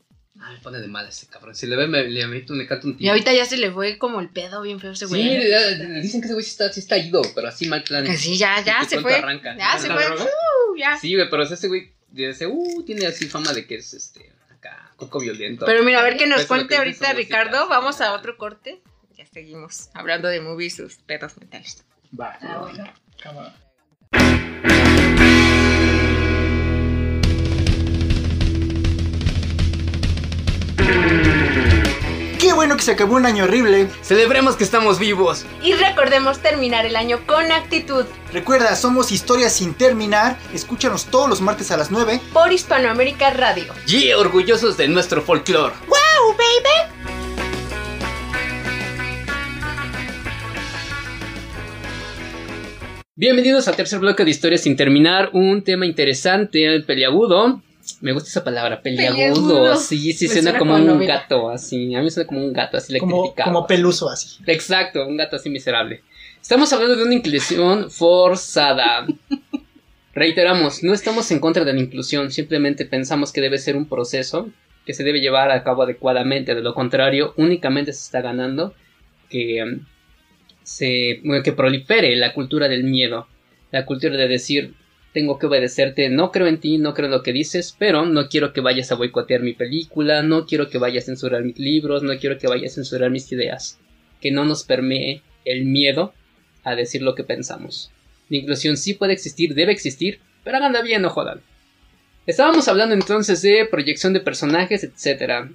Ah, me pone de mal ese cabrón. Si le ve, me, le meto, me canta un Y tiro. ahorita ya se le fue como el pedo bien feo a ese Sí, güey. ya- dicen que ese güey sí está, sí está ido, pero así mal plan. Que sí, ya, ya se fue. arranca. Ya se ¿La fue. Uh, ya. Sí, güey, pero ese güey dice, uh, tiene así fama de que es este, violento. Pero mira, a ver que nos cuente ahorita Ricardo, vamos a otro corte. Ya seguimos hablando de movies sus pedos mentales bueno que se acabó un año horrible. Celebremos que estamos vivos. Y recordemos terminar el año con actitud Recuerda, somos Historias sin terminar. Escúchanos todos los martes a las 9. por Hispanoamérica Radio. Y orgullosos de nuestro folclore. ¡Wow, baby! Bienvenidos al tercer bloque de Historias sin terminar. Un tema interesante, peliagudo. Me gusta esa palabra, peliagudo. Sí, sí, suena suena como como un novela. gato, así. A mí suena como un gato, así le Como, como peluso así. Exacto, un gato así miserable. Estamos hablando de una inclusión forzada. Reiteramos, no estamos en contra de la inclusión, simplemente pensamos que debe ser un proceso que se debe llevar a cabo adecuadamente. De lo contrario, únicamente se está ganando que em, se que prolifere la cultura del miedo, la cultura de decir tengo que obedecerte, no creo en ti, no creo en lo que dices, pero no quiero que vayas a boicotear mi película, no quiero que vayas a censurar mis libros, no quiero que vayas a censurar mis ideas, que no nos permee el miedo a decir lo que pensamos. La inclusión sí puede existir, debe existir, pero háganla bien, no jodan. Estábamos hablando entonces de proyección de personajes, etc.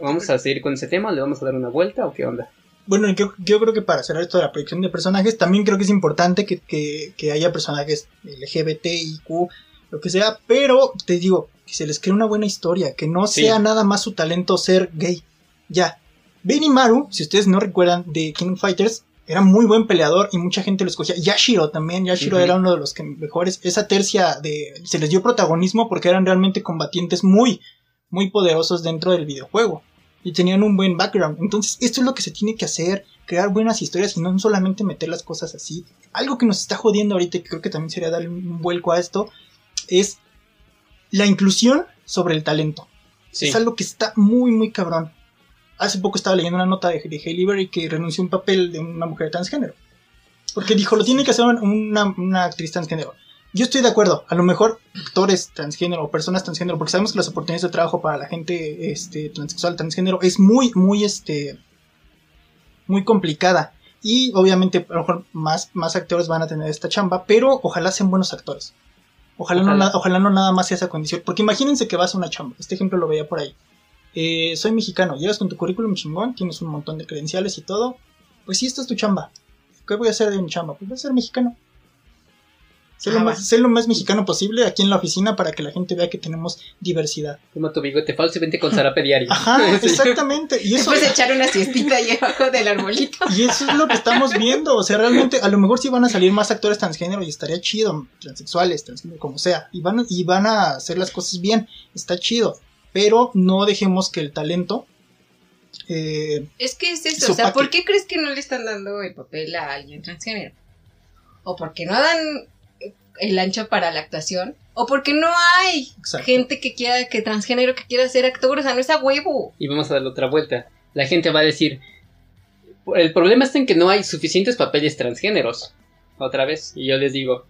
¿Vamos a seguir con ese tema? ¿Le vamos a dar una vuelta o qué onda? Bueno, yo, yo creo que para cerrar esto de la proyección de personajes, también creo que es importante que, que- que haya personajes LGBT, IQ, lo que sea, pero te digo, que se les cree una buena historia, que no Sí. sea nada más su talento ser gay. Ya. Benny Maru, si ustedes no recuerdan de King Fighters, era muy buen peleador y mucha gente lo escogía. Yashiro también, Yashiro era uno de los que mejores. Esa tercia de. se les dio protagonismo porque eran realmente combatientes muy, muy poderosos dentro del videojuego. Y tenían un buen background. Entonces, esto es lo que se tiene que hacer: crear buenas historias y no solamente meter las cosas así. Algo que nos está jodiendo ahorita, y que creo que también sería darle un vuelco a esto, es la inclusión sobre el talento. Sí. Es algo que está muy, muy cabrón. Hace poco estaba leyendo una nota de, de Hailey Berry que renunció a un papel de una mujer transgénero. Porque dijo, lo tiene que hacer una, una actriz transgénero. Yo estoy de acuerdo, a lo mejor actores transgénero o personas transgénero, porque sabemos que las oportunidades de trabajo para la gente este, transexual, transgénero, es muy, muy, este, muy complicada. Y obviamente, a lo mejor más, más actores van a tener esta chamba, pero ojalá sean buenos actores. Ojalá, No, Ojalá. na- ojalá no nada más sea esa condición. Porque imagínense que vas a una chamba. Este ejemplo lo veía por ahí. Eh, soy mexicano, llegas con tu currículum chingón, tienes un montón de credenciales y todo. Pues sí, esta es tu chamba. ¿Qué voy a hacer de mi chamba? Pues voy a ser mexicano. Ser, Ah, lo va. más, ser lo más mexicano posible aquí en la oficina para que la gente vea que tenemos diversidad. Toma tu bigote falso y vente con zarape diario. Ajá, Sí. exactamente. Y eso, Después echar una siestita ahí abajo del arbolito. y eso es lo que estamos viendo. O sea, realmente, a lo mejor sí van a salir más actores transgénero y estaría chido. Transexuales, transgénero, como sea. Y van, y van a hacer las cosas bien. Está chido. Pero no dejemos que el talento. eh, Es que es eso, o sea. ¿por qué crees que no le están dando el papel a alguien transgénero? ¿O porque no dan el ancho para la actuación? ¿O porque no hay Exacto. gente que quiera, que transgénero que quiera ser actor? O sea, no es a huevo. y vamos a darle otra vuelta. La gente va a decir, el problema está en que no hay suficientes papeles transgéneros. Otra vez, y yo les digo,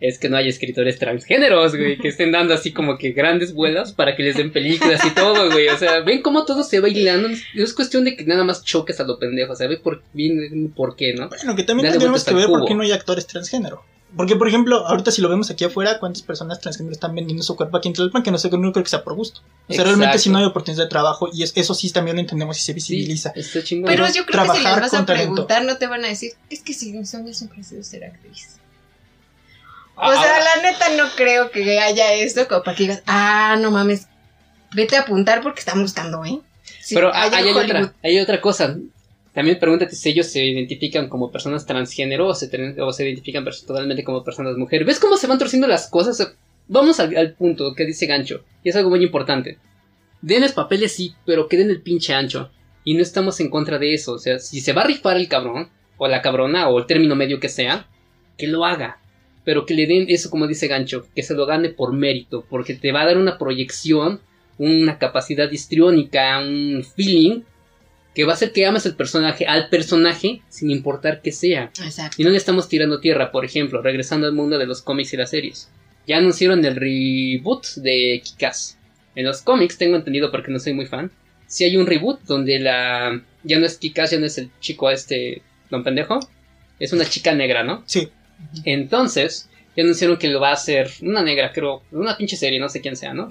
es que no hay escritores transgéneros, güey, que estén dando así como que grandes vuelas para que les den películas y todo, güey. O sea, ven cómo todo se va hilando. No es cuestión de que nada más choques a lo pendejo, o sea, ve por, bien por qué, ¿no? Bueno, que también Dale tendríamos que ver por qué no hay actores transgénero. Porque, por ejemplo, ahorita si lo vemos aquí afuera, ¿cuántas personas transgénero están vendiendo su cuerpo aquí en Tlalpan? Que no sé, no creo que sea por gusto. O sea, realmente Exacto. si no hay oportunidad de trabajo y es- eso sí también lo entendemos y se Sí, visibiliza. está chingón. Pero Pero yo creo que si les trabajar vas a con talento. preguntar, no te van a decir, es que si mi sueño siempre ha sido ser actriz. O Ah, sea, la neta no creo que haya eso como para que digas, ah, no mames, vete a apuntar porque están buscando, ¿eh? Sí, Pero hay hay, hay otra, hay otra cosa. También pregúntate si ellos se identifican como personas transgénero o se, identifican totalmente como personas mujer. ¿Ves cómo se van torciendo las cosas? Vamos al, al punto que dice Gancho. Y es algo muy importante. Denles papeles sí, pero que den el pinche ancho. Y no estamos en contra de eso. O sea, si se va a rifar el cabrón, o la cabrona, o el término medio que sea, que lo haga. Pero que le den eso como dice Gancho, que se lo gane por mérito, porque te va a dar una proyección, una capacidad histriónica, un feeling, que va a hacer que ames el personaje, al personaje, sin importar que sea. Exacto. Y no le estamos tirando tierra, por ejemplo, regresando al mundo de los cómics y las series. Ya anunciaron el reboot de Kikas. En los cómics, tengo entendido porque no soy muy fan, si hay un reboot donde la... Ya no es Kikas, ya no es el chico este, don pendejo, es una chica negra, ¿no? Sí. Entonces, ya anunciaron que lo va a hacer una negra, creo, una pinche serie, no sé quién sea, ¿no?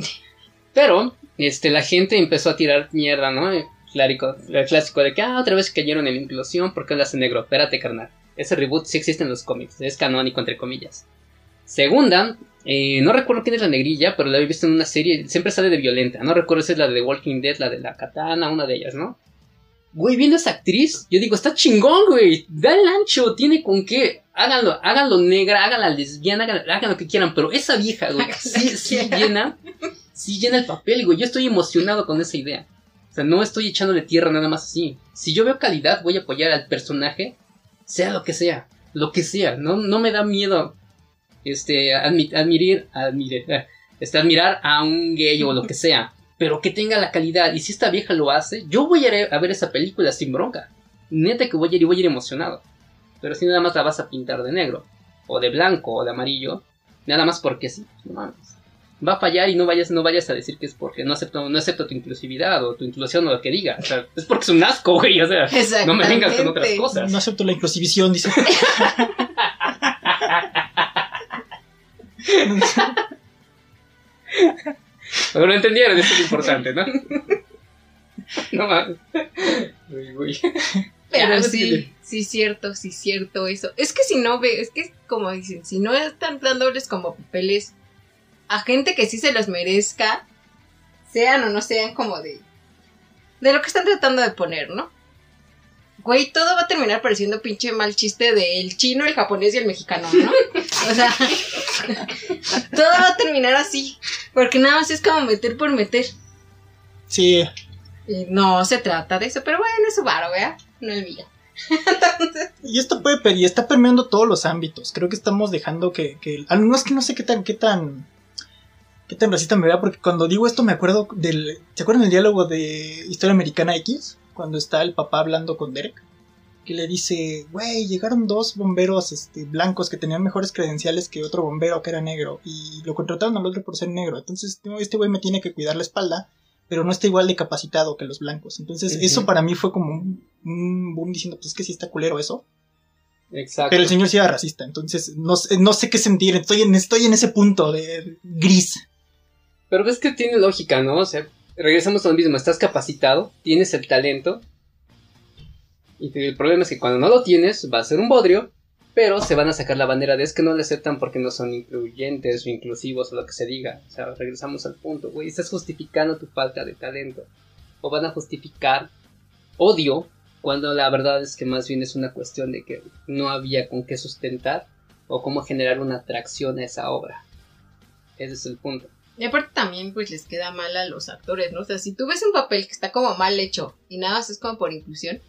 Pero, este, la gente empezó a tirar mierda, ¿no? El clásico, el clásico de que, ah, otra vez cayeron en la inclusión, ¿por qué hablas en negro? Espérate, carnal. Ese reboot sí existe en los cómics, es canónico, entre comillas. Segunda, eh, no recuerdo quién es la negrilla, pero la he visto en una serie, siempre sale de violenta. No recuerdo si es la de The Walking Dead, la de la katana, una de ellas, ¿no? Güey, viendo a esa actriz, yo digo, está chingón, güey. Da el ancho, tiene con qué. Háganlo, háganlo negra, háganla lesbiana, hagan lo que quieran, pero esa vieja, güey, sí, sí llena, sí llena el papel, güey. Yo estoy emocionado con esa idea. No estoy echándole tierra nada más así. Si yo veo calidad, voy a apoyar al personaje, sea lo que sea, lo que sea. No, no me da miedo, este, admi- admirar, este, admirar a un gay o lo que sea pero que tenga la calidad. Y si esta vieja lo hace, yo voy a ir a ver esa película sin bronca. Neta que voy a ir y voy a ir emocionado. Pero si nada más la vas a pintar de negro, o de blanco, o de amarillo, nada más porque sí, no mames. Va a fallar y no vayas, no vayas a decir que es porque no acepto, no acepto tu inclusividad o tu inclusión o lo que diga. O sea, es porque es un asco, güey. O sea, no me vengas con otras cosas. No acepto la inclusivición, dice. Pero lo entendieron, eso es lo importante, ¿no? no mames. Uy, uy. Pero Ya, sí, sí, cierto, sí, cierto eso. Es que si no ve, es que como dicen, si no están dándoles como papeles a gente que sí se los merezca, sean o no sean como de. de lo que están tratando de poner, ¿no? Güey, todo va a terminar pareciendo pinche mal chiste del chino, el japonés y el mexicano, ¿no? O sea, todo va a terminar así. Porque nada más es como meter por meter. Sí, Y no se trata de eso, pero bueno, es su varo, ¿vea? No el mío. y esto puede y está permeando todos los ámbitos. Creo que estamos dejando que, que no es que no sé qué tan qué tan qué tan racista me vea porque cuando digo esto me acuerdo del ¿se acuerdan del diálogo de Historia Americana X? Cuando está el papá hablando con Derek que le dice, güey, llegaron dos bomberos este, blancos que tenían mejores credenciales que otro bombero que era negro y lo contrataron al otro por ser negro. Entonces, este güey me tiene que cuidar la espalda, pero no está igual de capacitado que los blancos. Entonces, eso para mí fue como un, un boom diciendo, pues es que sí está culero eso. Exacto. Pero el señor sí era racista, entonces no, sé- no sé qué sentir, estoy en, estoy en ese punto de gris. Pero ves que tiene lógica, ¿no? O sea, regresamos a lo mismo, estás capacitado, tienes el talento. Y el problema es que cuando no lo tienes, va a ser un bodrio, pero se van a sacar la bandera de es que no le aceptan porque no son incluyentes o inclusivos o lo que se diga. O sea, regresamos al punto, güey, estás justificando tu falta de talento. O van a justificar odio cuando la verdad es que más bien es una cuestión de que no había con qué sustentar o cómo generar una atracción a esa obra. Ese es el punto. Y aparte también pues les queda mal a los actores, ¿no? O sea, si tú ves un papel que está como mal hecho y nada más es como por inclusión,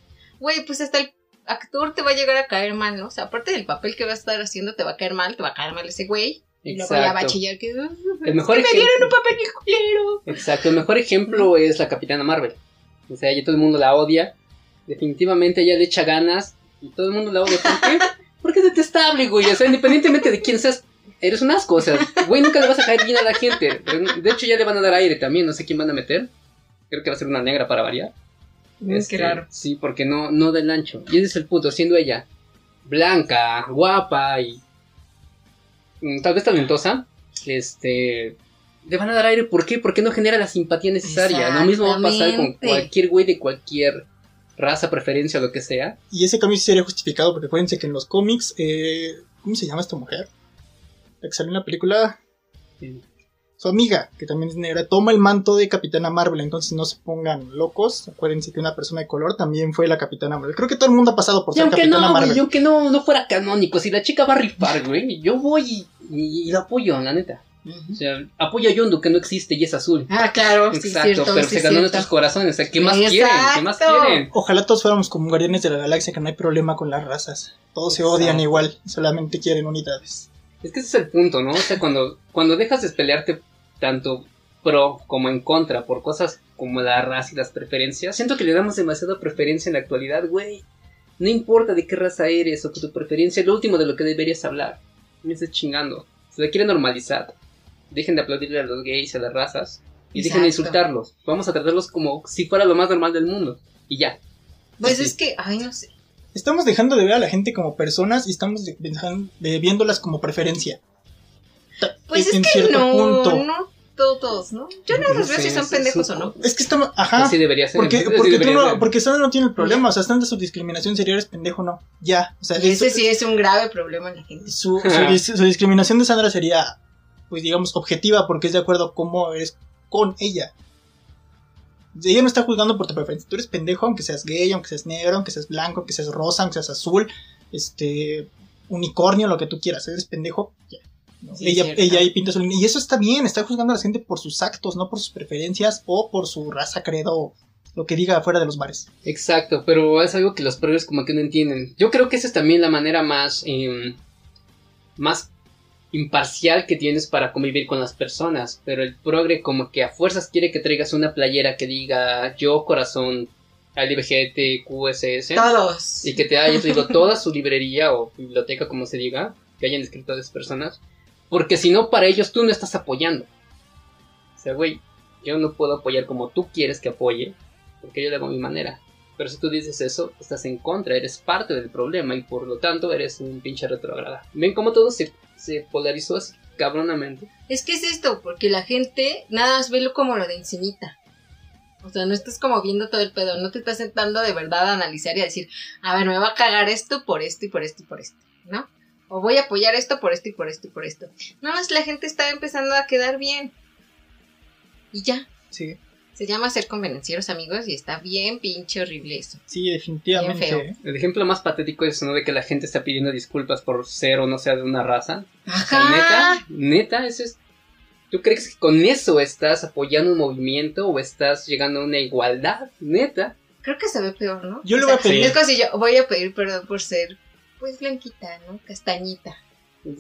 güey, pues hasta el actor te va a llegar a caer mal, ¿no? O sea, aparte del papel que va a estar haciendo te va a caer mal, te va a caer mal ese güey. Y luego ya va a chillar que... El mejor que me dieron un papel culero. Exacto, el mejor ejemplo es la Capitana Marvel. O sea, ya todo el mundo la odia. Definitivamente ella le echa ganas y todo el mundo la odia. ¿Por qué? Porque es detestable, güey. O sea, independientemente de quién seas, eres un asco. O sea, güey, nunca le vas a caer bien a la gente. De hecho, ya le van a dar aire también. No sé quién van a meter. Creo que va a ser una negra para variar. Es que Este, raro. Sí, porque no, no del ancho. Y ese es el punto, siendo ella blanca, guapa y mm, tal vez talentosa, este, le van a dar aire. ¿Por qué? Porque no genera la simpatía necesaria. Lo mismo va a pasar con cualquier güey de cualquier raza, preferencia o lo que sea. Y ese cambio sí sería justificado porque acuérdense que en los cómics, eh, ¿cómo se llama esta mujer? La que salió en la película, Sí. su amiga, que también es negra, toma el manto de Capitana Marvel, entonces no se pongan locos. Acuérdense que una persona de color también fue la Capitana Marvel. Creo que todo el mundo ha pasado por Y ser aunque Capitana no, Marvel. y aunque no, no fuera canónico, si la chica va a rifar, güey, yo voy y, y, la apoyo, la neta. O sea, apoyo a Yondu que no existe y es azul. Ah, claro, sí, Exacto, cierto, pero sí, se ganó cierto. nuestros corazones. O sea, ¿qué más quieren? ¿Qué más quieren? Ojalá todos fuéramos como guardianes de la galaxia, que no hay problema con las razas. Todos se odian igual, solamente quieren unidades. Es que ese es el punto, ¿no? O sea, cuando, cuando dejas de pelearte tanto pro como en contra por cosas como la raza y las preferencias, siento que le damos demasiada preferencia en la actualidad, güey. No importa de qué raza eres o que tu preferencia es lo último de lo que deberías hablar. Me estás chingando. Se la quiere normalizar. Dejen de aplaudirle a los gays y a las razas. Y dejen de insultarlos. Vamos a tratarlos como si fuera lo más normal del mundo. Y ya. Pues Así. es que, ay, no sé. Estamos dejando de ver a la gente como personas y estamos de- viéndolas como preferencia. Pues en- en es que cierto no, punto. no todo, todos, ¿no? Yo no No los veo si son es- pendejos es o no. Es que estamos. Ajá. Así debería ser. Porque, tú no, ser. porque Sandra no tiene el problema, o sea, estando su discriminación sería eres pendejo, no. Ya. O sea, Y ese eso- sí es un grave problema en la gente. su, su discriminación de Sandra sería, pues digamos, objetiva porque es de acuerdo a cómo eres con ella. Ella no está juzgando por tu preferencia. Tú eres pendejo, aunque seas gay, aunque seas negro, aunque seas blanco, aunque seas rosa, aunque seas azul, este, unicornio, lo que tú quieras. Eres pendejo, ya. ¿no? Sí, ella, ella ahí pinta su línea. Y eso está bien, está juzgando a la gente por sus actos, no por sus preferencias o por su raza, credo, lo que diga afuera de los bares. Exacto, pero es algo que los progres como que no entienden. Yo creo que esa es también la manera más, em, más imparcial que tienes para convivir con las personas. Pero el progre como que a fuerzas quiere que traigas una playera que diga yo corazón LBGTQSS Todos. y que te hayas leído toda su librería o biblioteca como se diga, que hayan escrito a esas personas. Porque si no, para ellos tú no estás apoyando. O sea, güey, yo no puedo apoyar como tú quieres que apoye, porque yo le hago a mi manera. Pero si tú dices eso, estás en contra, eres parte del problema y por lo tanto eres un pinche retrograda. ¿Ven cómo todo se, se polarizó así cabronamente? Es que es esto, porque la gente nada más velo como lo de encimita. O sea, no estás como viendo todo el pedo, no te estás sentando de verdad a analizar y a decir, a ver, me va a cagar esto por esto y por esto y por esto, ¿no? O voy a apoyar esto por esto y por esto y por esto. Nada más la gente está empezando a quedar bien. Y ya. Sí, Se llama ser convenencieros, amigos, y está bien pinche horrible eso. sí, definitivamente. Bien feo. ¿eh? El ejemplo más patético es ¿no? de que la gente está pidiendo disculpas por ser o no ser de una raza. O sea, Ajá. neta, neta, eso es. ¿Tú crees que con eso estás apoyando un movimiento o estás llegando a una igualdad? Neta. Creo que se ve peor, ¿no? Yo le O voy a pedir- Es como si yo voy a pedir perdón por ser, pues, blanquita, ¿no? Castañita.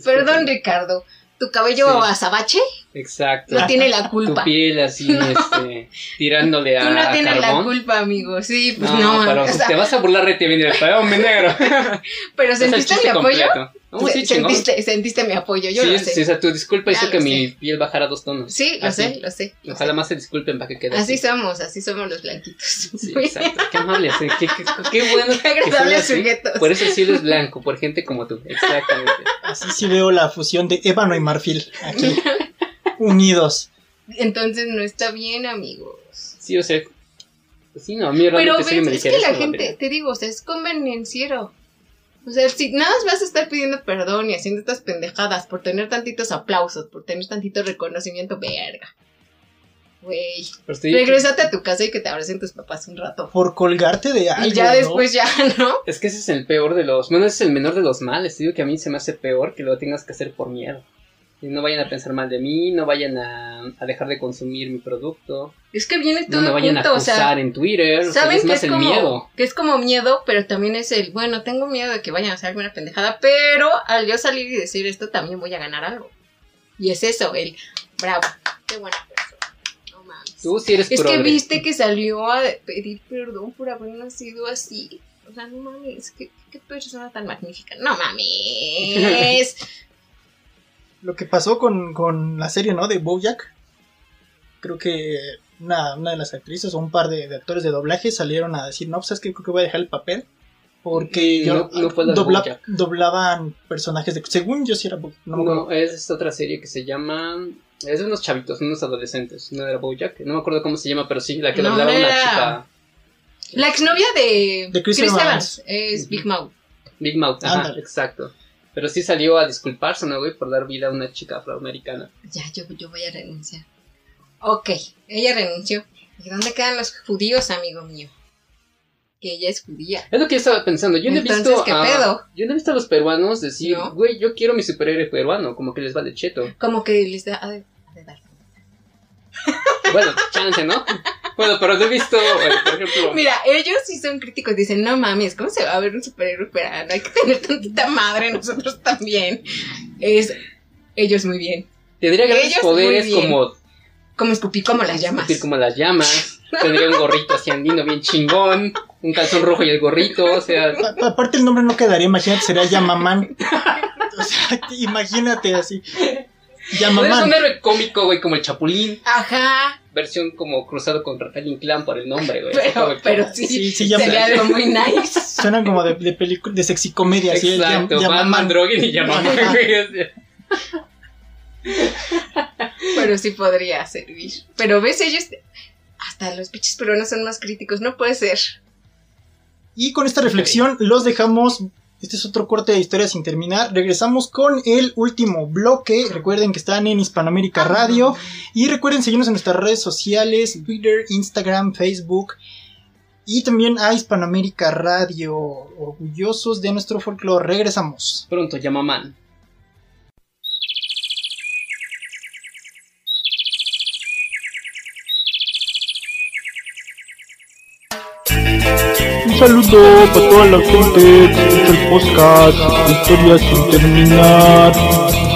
Perdón, Ricardo. ¿Tu cabello Sí. azabache? Exacto. No tiene la Tu culpa. piel así, este, tirándole a, Tú no tienes la carbón. culpa, amigo. Sí, pues no, no. pero o sea, te vas a burlar de ti, viene el mi negro. pero el ¿sentiste chiste apoyo? completo. No, sí, sentiste, sentiste mi apoyo, yo sí, lo sé. sí, o sea, tu disculpa hizo lo que sé. mi piel bajara dos tonos. Sí, lo Así. sé, lo sé. lo Ojalá sé. más se disculpen para que quede Así así. somos, así somos los blanquitos. Sí, exacto. Qué amables, eh, qué, qué, qué bueno. Qué agradables sujetos. Por eso el cielo es blanco, por gente como tú. Exactamente. Así sí veo la fusión de ébano y marfil aquí, unidos. Entonces no está bien, amigos. Sí, o sea. Pues sí, no, a mí Pero ves, me es que la gente, te digo, o sea, es convenenciero. O sea, si nada más vas a estar pidiendo perdón y haciendo estas pendejadas por tener tantitos aplausos, por tener tantito reconocimiento, verga. Güey. Pero estoy- Regrésate a tu casa y que te abracen tus papás un rato. Por colgarte de algo. y ya ¿no? después ya, ¿no? Es que ese es el peor de los. Bueno, ese es el menor de los males. Te digo que a mí se me hace peor que lo tengas que hacer por miedo. No vayan a pensar mal de mí, no vayan a, a dejar de consumir mi producto, Es que viene todo no me vayan junto, a o sea, en Twitter. o sea, Saben es que más es, el como, miedo. que es como miedo, pero también es el, bueno, tengo miedo de que vayan a hacer alguna pendejada, pero al yo salir y decir esto también voy a ganar algo. Y es eso, el, bravo, qué buena persona. No mames. Tú sí eres Es que viste que salió a pedir perdón por haber nacido así. O sea, no mames, qué, qué persona tan magnífica. No mames. Lo que pasó con, con la serie, ¿no? De Bojack. Creo que una, una de las actrices o un par de, de actores de doblaje salieron a decir, no, pues es que creo que voy a dejar el papel. Porque yo, no- dobla- doblaban personajes de... Según yo sí era Bojack, no. No, es esta otra serie que se llama. Es de unos chavitos, unos adolescentes. No era Bojack, no me acuerdo cómo se llama, pero sí, la que No, doblaba una chica. La exnovia de, De Chris Chris, Evans. Evans es Big Mouth. Big Mouth, ajá, exacto. Pero sí salió a disculparse, ¿no, güey? Por dar vida a una chica afroamericana. Ya, yo, yo voy a renunciar. Ok, ella renunció. ¿Y dónde quedan los judíos, amigo mío? Que ella es judía. Es lo que yo estaba pensando. Yo no he visto. ¿qué a- pedo? Yo no he visto a los peruanos decir, ¿No? güey, yo quiero mi superhéroe peruano. Como que les vale cheto. Como que les da... ha de- ha de dar. Bueno, chance, ¿no? Bueno, pero no he visto, eh, por ejemplo. Mira, ellos sí son críticos. Dicen, no mames, ¿cómo se va a ver un superhéroe peruano? Hay que tener tantita madre, nosotros también. Es... Ellos muy bien. Tendría grandes ellos poderes como Como escupí como las llamas. escupir como las llamas. Tendría un gorrito así andino bien chingón. Un calzón rojo y el gorrito. O sea, A- Aparte el nombre no quedaría, imagínate, sería Yamaman. O sea, imagínate así. es Yamaman. un héroe cómico, güey, como el Chapulín. Ajá, Versión como cruzado con Rafael Inclán por el nombre, güey. pero, pero sí, Sí, sí, ya sería algo muy nice. Suenan como de, de película, de sexicomedia, así. el Exacto, Yam- Batman, Yamaman. Drogen y sea. Pero sí podría servir. Pero ves, ellos. Hasta los pinches peruanos son más críticos. No puede ser. Y con esta reflexión los dejamos. Este es otro corte de historia sin terminar. Regresamos con el último bloque. Recuerden que están en Hispanoamérica Radio. Y recuerden seguirnos en nuestras redes sociales: Twitter, Instagram, Facebook. Y también a Hispanoamérica Radio. Orgullosos de nuestro folclore. Regresamos. Pronto, Yamaman. Saludo para toda la gente que escucha el podcast, historias sin terminar.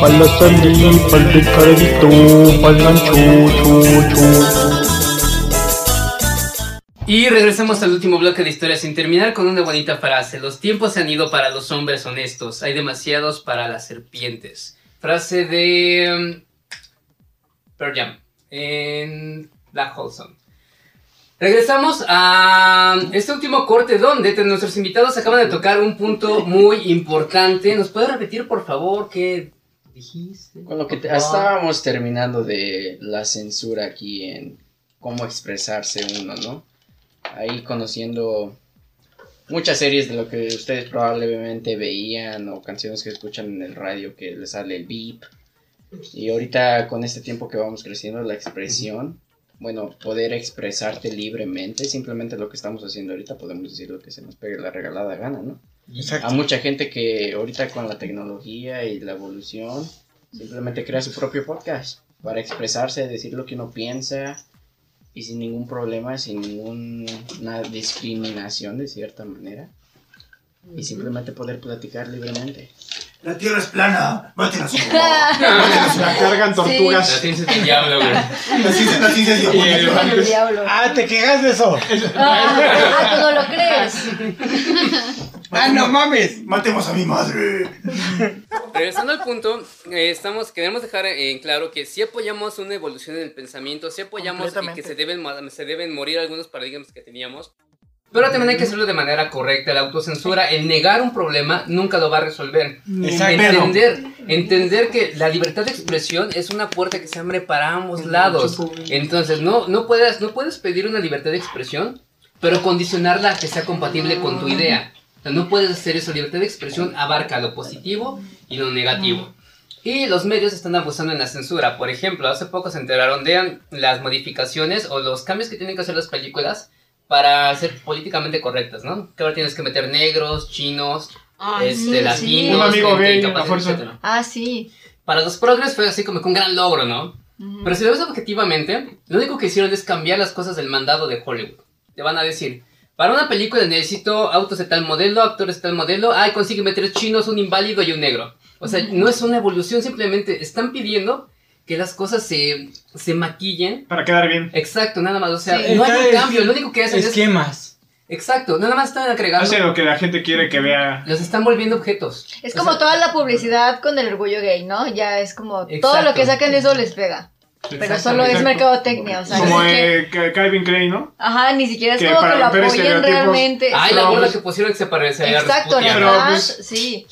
Para la Sandy, para el Ricardo, para el. Y regresamos al último bloque de historia sin terminar con una bonita frase. Los tiempos se han ido para los hombres honestos, hay demasiados para las serpientes. Frase de um, Pearl en Black Hole Sun. Regresamos a este último corte donde nuestros invitados acaban de tocar un punto muy importante. ¿Nos puede repetir, por favor, qué dijiste? Con lo que te- estábamos terminando de la censura aquí en cómo expresarse uno, ¿no? Ahí conociendo muchas series de lo que ustedes probablemente veían o canciones que escuchan en el radio que les sale el beep. Y ahorita con este tiempo que vamos creciendo, la expresión, bueno, poder expresarte libremente, simplemente lo que estamos haciendo ahorita, podemos decir lo que se nos pegue la regalada gana, ¿no? Exacto. A mucha gente que ahorita con la tecnología y la evolución simplemente crea su propio podcast para expresarse, decir lo que uno piensa y sin ningún problema, sin ninguna discriminación de cierta manera y simplemente poder platicar libremente. La tierra es plana. Maten a su La cargan tortugas. La ciencia del diablo, güey. La ciencia, la ciencia es diablo. Ah, te quejas de eso. Ah, ah, tú no lo crees. Ah, no mames. Matemos a mi madre. Regresando al punto, eh, estamos, queremos dejar en claro que sí apoyamos una evolución en el pensamiento, sí apoyamos y que se deben, se deben morir algunos paradigmas que teníamos, pero también hay que hacerlo de manera correcta. La autocensura, el negar un problema, nunca lo va a resolver. Exacto. Entender, entender que la libertad de expresión es una puerta que se abre para ambos lados. Entonces, no, no, puedes, no puedes pedir una libertad de expresión, pero condicionarla a que sea compatible con tu idea. O sea, no puedes hacer eso. Libertad de expresión abarca lo positivo y lo negativo. Y los medios están abusando en la censura. Por ejemplo, hace poco se enteraron de las modificaciones o los cambios que tienen que hacer las películas para ser políticamente correctas, ¿no? Que ahora tienes que meter negros, chinos, Ay, este, sí, latinos, sí. Un amigo gente gay, incapaz, a fuerza. Ah, sí. Para los progres fue así como que un gran logro, ¿no? Pero si lo ves objetivamente, lo único que hicieron es cambiar las cosas del mandado de Hollywood. Te van a decir, para una película necesito autos de tal modelo, actores de tal modelo, ay, consígueme tres chinos, un inválido y un negro. O sea, no es una evolución, simplemente están pidiendo que las cosas se, se maquillen. Para quedar bien. Exacto, nada más. O sea, Sí, no hay un cambio, lo único que hacen es... Esquemas. Exacto, nada más están agregando... Hace lo que la gente quiere que vea. Los están volviendo objetos. Es O como sea, toda la publicidad con el orgullo gay, ¿no? Ya es como todo Exacto. lo que sacan de eso les pega. Pero solo es mercadotecnia, o sea, Como eh, Ca- Calvin Klein, ¿no? Ajá, ni siquiera es que como que lo apoyen realmente. Ay, la gorda que pusieron que se parecía a Exacto, nada más, pues, sí.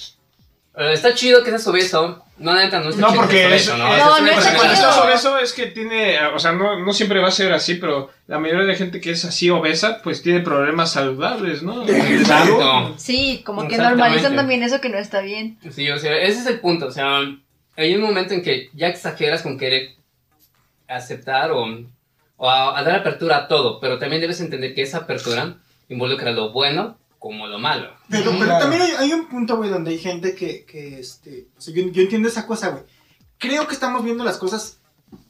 Está chido que seas obeso. No, neta, no está No, chido porque que es, seas obeso, No, Esa no una está cuando estás obeso es que tiene, o sea, no, no siempre va a ser así, pero la mayoría de gente que es así obesa, pues tiene problemas saludables, ¿no? Exacto. Sí, como que normalizan también eso que no está bien. Sí, o sea, ese es el punto. O sea, hay un momento en que ya exageras con querer aceptar o, o a, a dar apertura a todo, pero también debes entender que esa apertura involucra lo bueno como lo malo. Pero, pero Claro. también hay, hay un punto, güey, donde hay gente que, que este, o sea, yo, yo entiendo esa cosa, güey. Creo que estamos viendo las cosas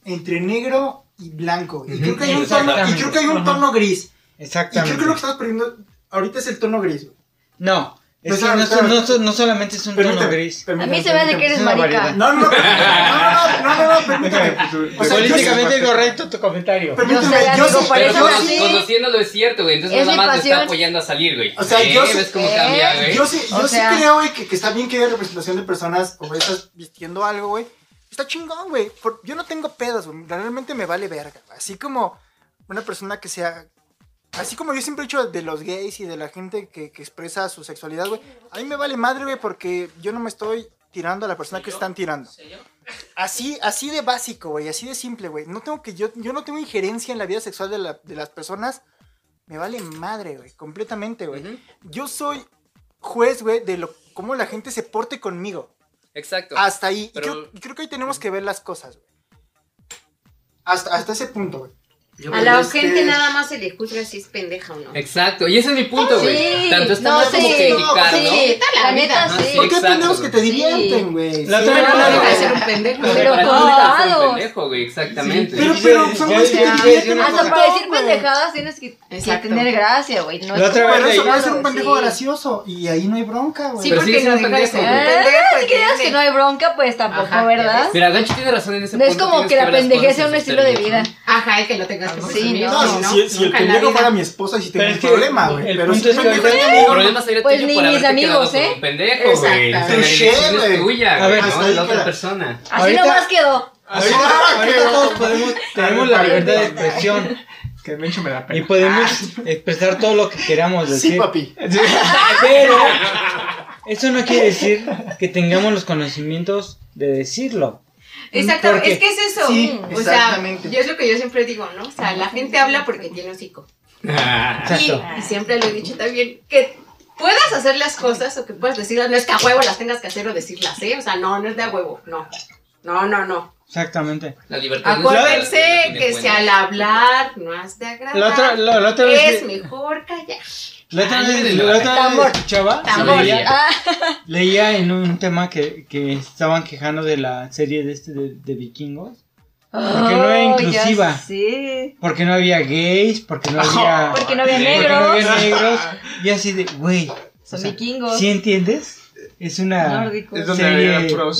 entre negro y blanco. Y creo que hay un tono, y creo que hay un tono gris. Y creo Exactamente. que lo que estamos perdiendo ahorita es el tono gris, güey. No, es Pues, que ah, no, no, no solamente es un tono Permíteme, gris. A mí se me hace que eres marica. No, no, no, no, no, no, no, no. O sea, yo Políticamente correcto tu comentario. Permíteme, Yo sé, yo Pero nací. conociéndolo es cierto, güey. Entonces Es nada más te está apoyando a salir, güey. O sea, ¿Eh? yo sí- ¿Ves cómo ¿Eh? cambia, güey? Yo sí, O yo sea- sí creo, güey, que, que está bien que haya representación de personas obesas vistiendo algo, güey. Está chingón, güey. Por- Yo no tengo pedos, güey. Realmente me vale verga. güey. Así como una persona que sea... Así como yo siempre he dicho de los gays y de la gente que, que expresa su sexualidad, güey. A mí me vale madre, güey, porque yo no me estoy tirando a la persona que están tirando. Así, así de básico, güey, así de simple, güey. No tengo que, yo, yo no tengo injerencia en la vida sexual de, la- de las personas. Me vale madre, güey, completamente, güey. Yo soy juez, güey, de lo, cómo la gente se porte conmigo. Exacto. Hasta ahí. Y Pero- creo, y creo que ahí tenemos que ver las cosas, güey. Hasta, hasta ese punto, güey. A la gente nada más se le juzga si es pendeja o no. Exacto, y ese es mi punto, güey. Sí, Tanto está no, mal como sí, criticar, sí, ¿no? la la neta sí. sí, hay exacto, pendejos que te divierten, güey. La Sí, otra no, no no, deja de no. ser un pendejo. Pero no eres un pendejo, güey, exactamente. Pero, Sí, pero son güeyes que te Hasta para decir pendejadas tienes que, tener gracia, güey. No La es puede ser un pendejo Sí. gracioso y ahí no hay bronca, güey. Sí, porque no ser un pendejo. Ah, si creas que no hay bronca, pues tampoco, ¿verdad? Mira, Gancho tiene razón en ese No es punto. como que la pendejez sea un estilo de vida. Ajá, y que lo tengas que Sí, presumir. no, No, si, si- si el la pendejo fuera mi esposa, sí tengo un problema, güey. el Pero punto si es que El amigo, problema sería Pues tuyo ni por haberte amigos, ¿eh? pendejo, güey. La tuya, A ver, no de la otra persona. Así nomás quedó. Ahorita, Ah, todos podemos, tenemos la libertad de expresión Que me da pena. y podemos expresar todo lo que queramos decir. Sí, papi. Pero eso no quiere decir que tengamos los conocimientos de decirlo. Exacto, Porque- es que es eso. Sí, o exactamente. sea, yo es lo que yo siempre digo, ¿no? O sea, la gente habla porque tiene hocico. Y, Exacto. y siempre lo he dicho también, que puedas hacer las cosas o que puedas decirlas, no es que a huevo las tengas que hacer o decirlas, ¿eh? O sea, no, no es de a huevo, no. No, no, no. Exactamente. La libertad no es- Acuérdense tiene que si al hablar no has de agradar, La otra, la, la otra vez, es mejor callar. La otra Ay, vez, la otra vez tambor. escuchaba, Tambor. leía, Ah, leía en un tema que, que estaban quejando de la serie de este de, de vikingos. Porque no era inclusiva. ya sé. Porque no había gays, porque no había, Porque no había porque no negros. había negros. Y así de, güey. Son o sea, vikingos. ¿Sí entiendes? Es una Nórdicos. Es donde serie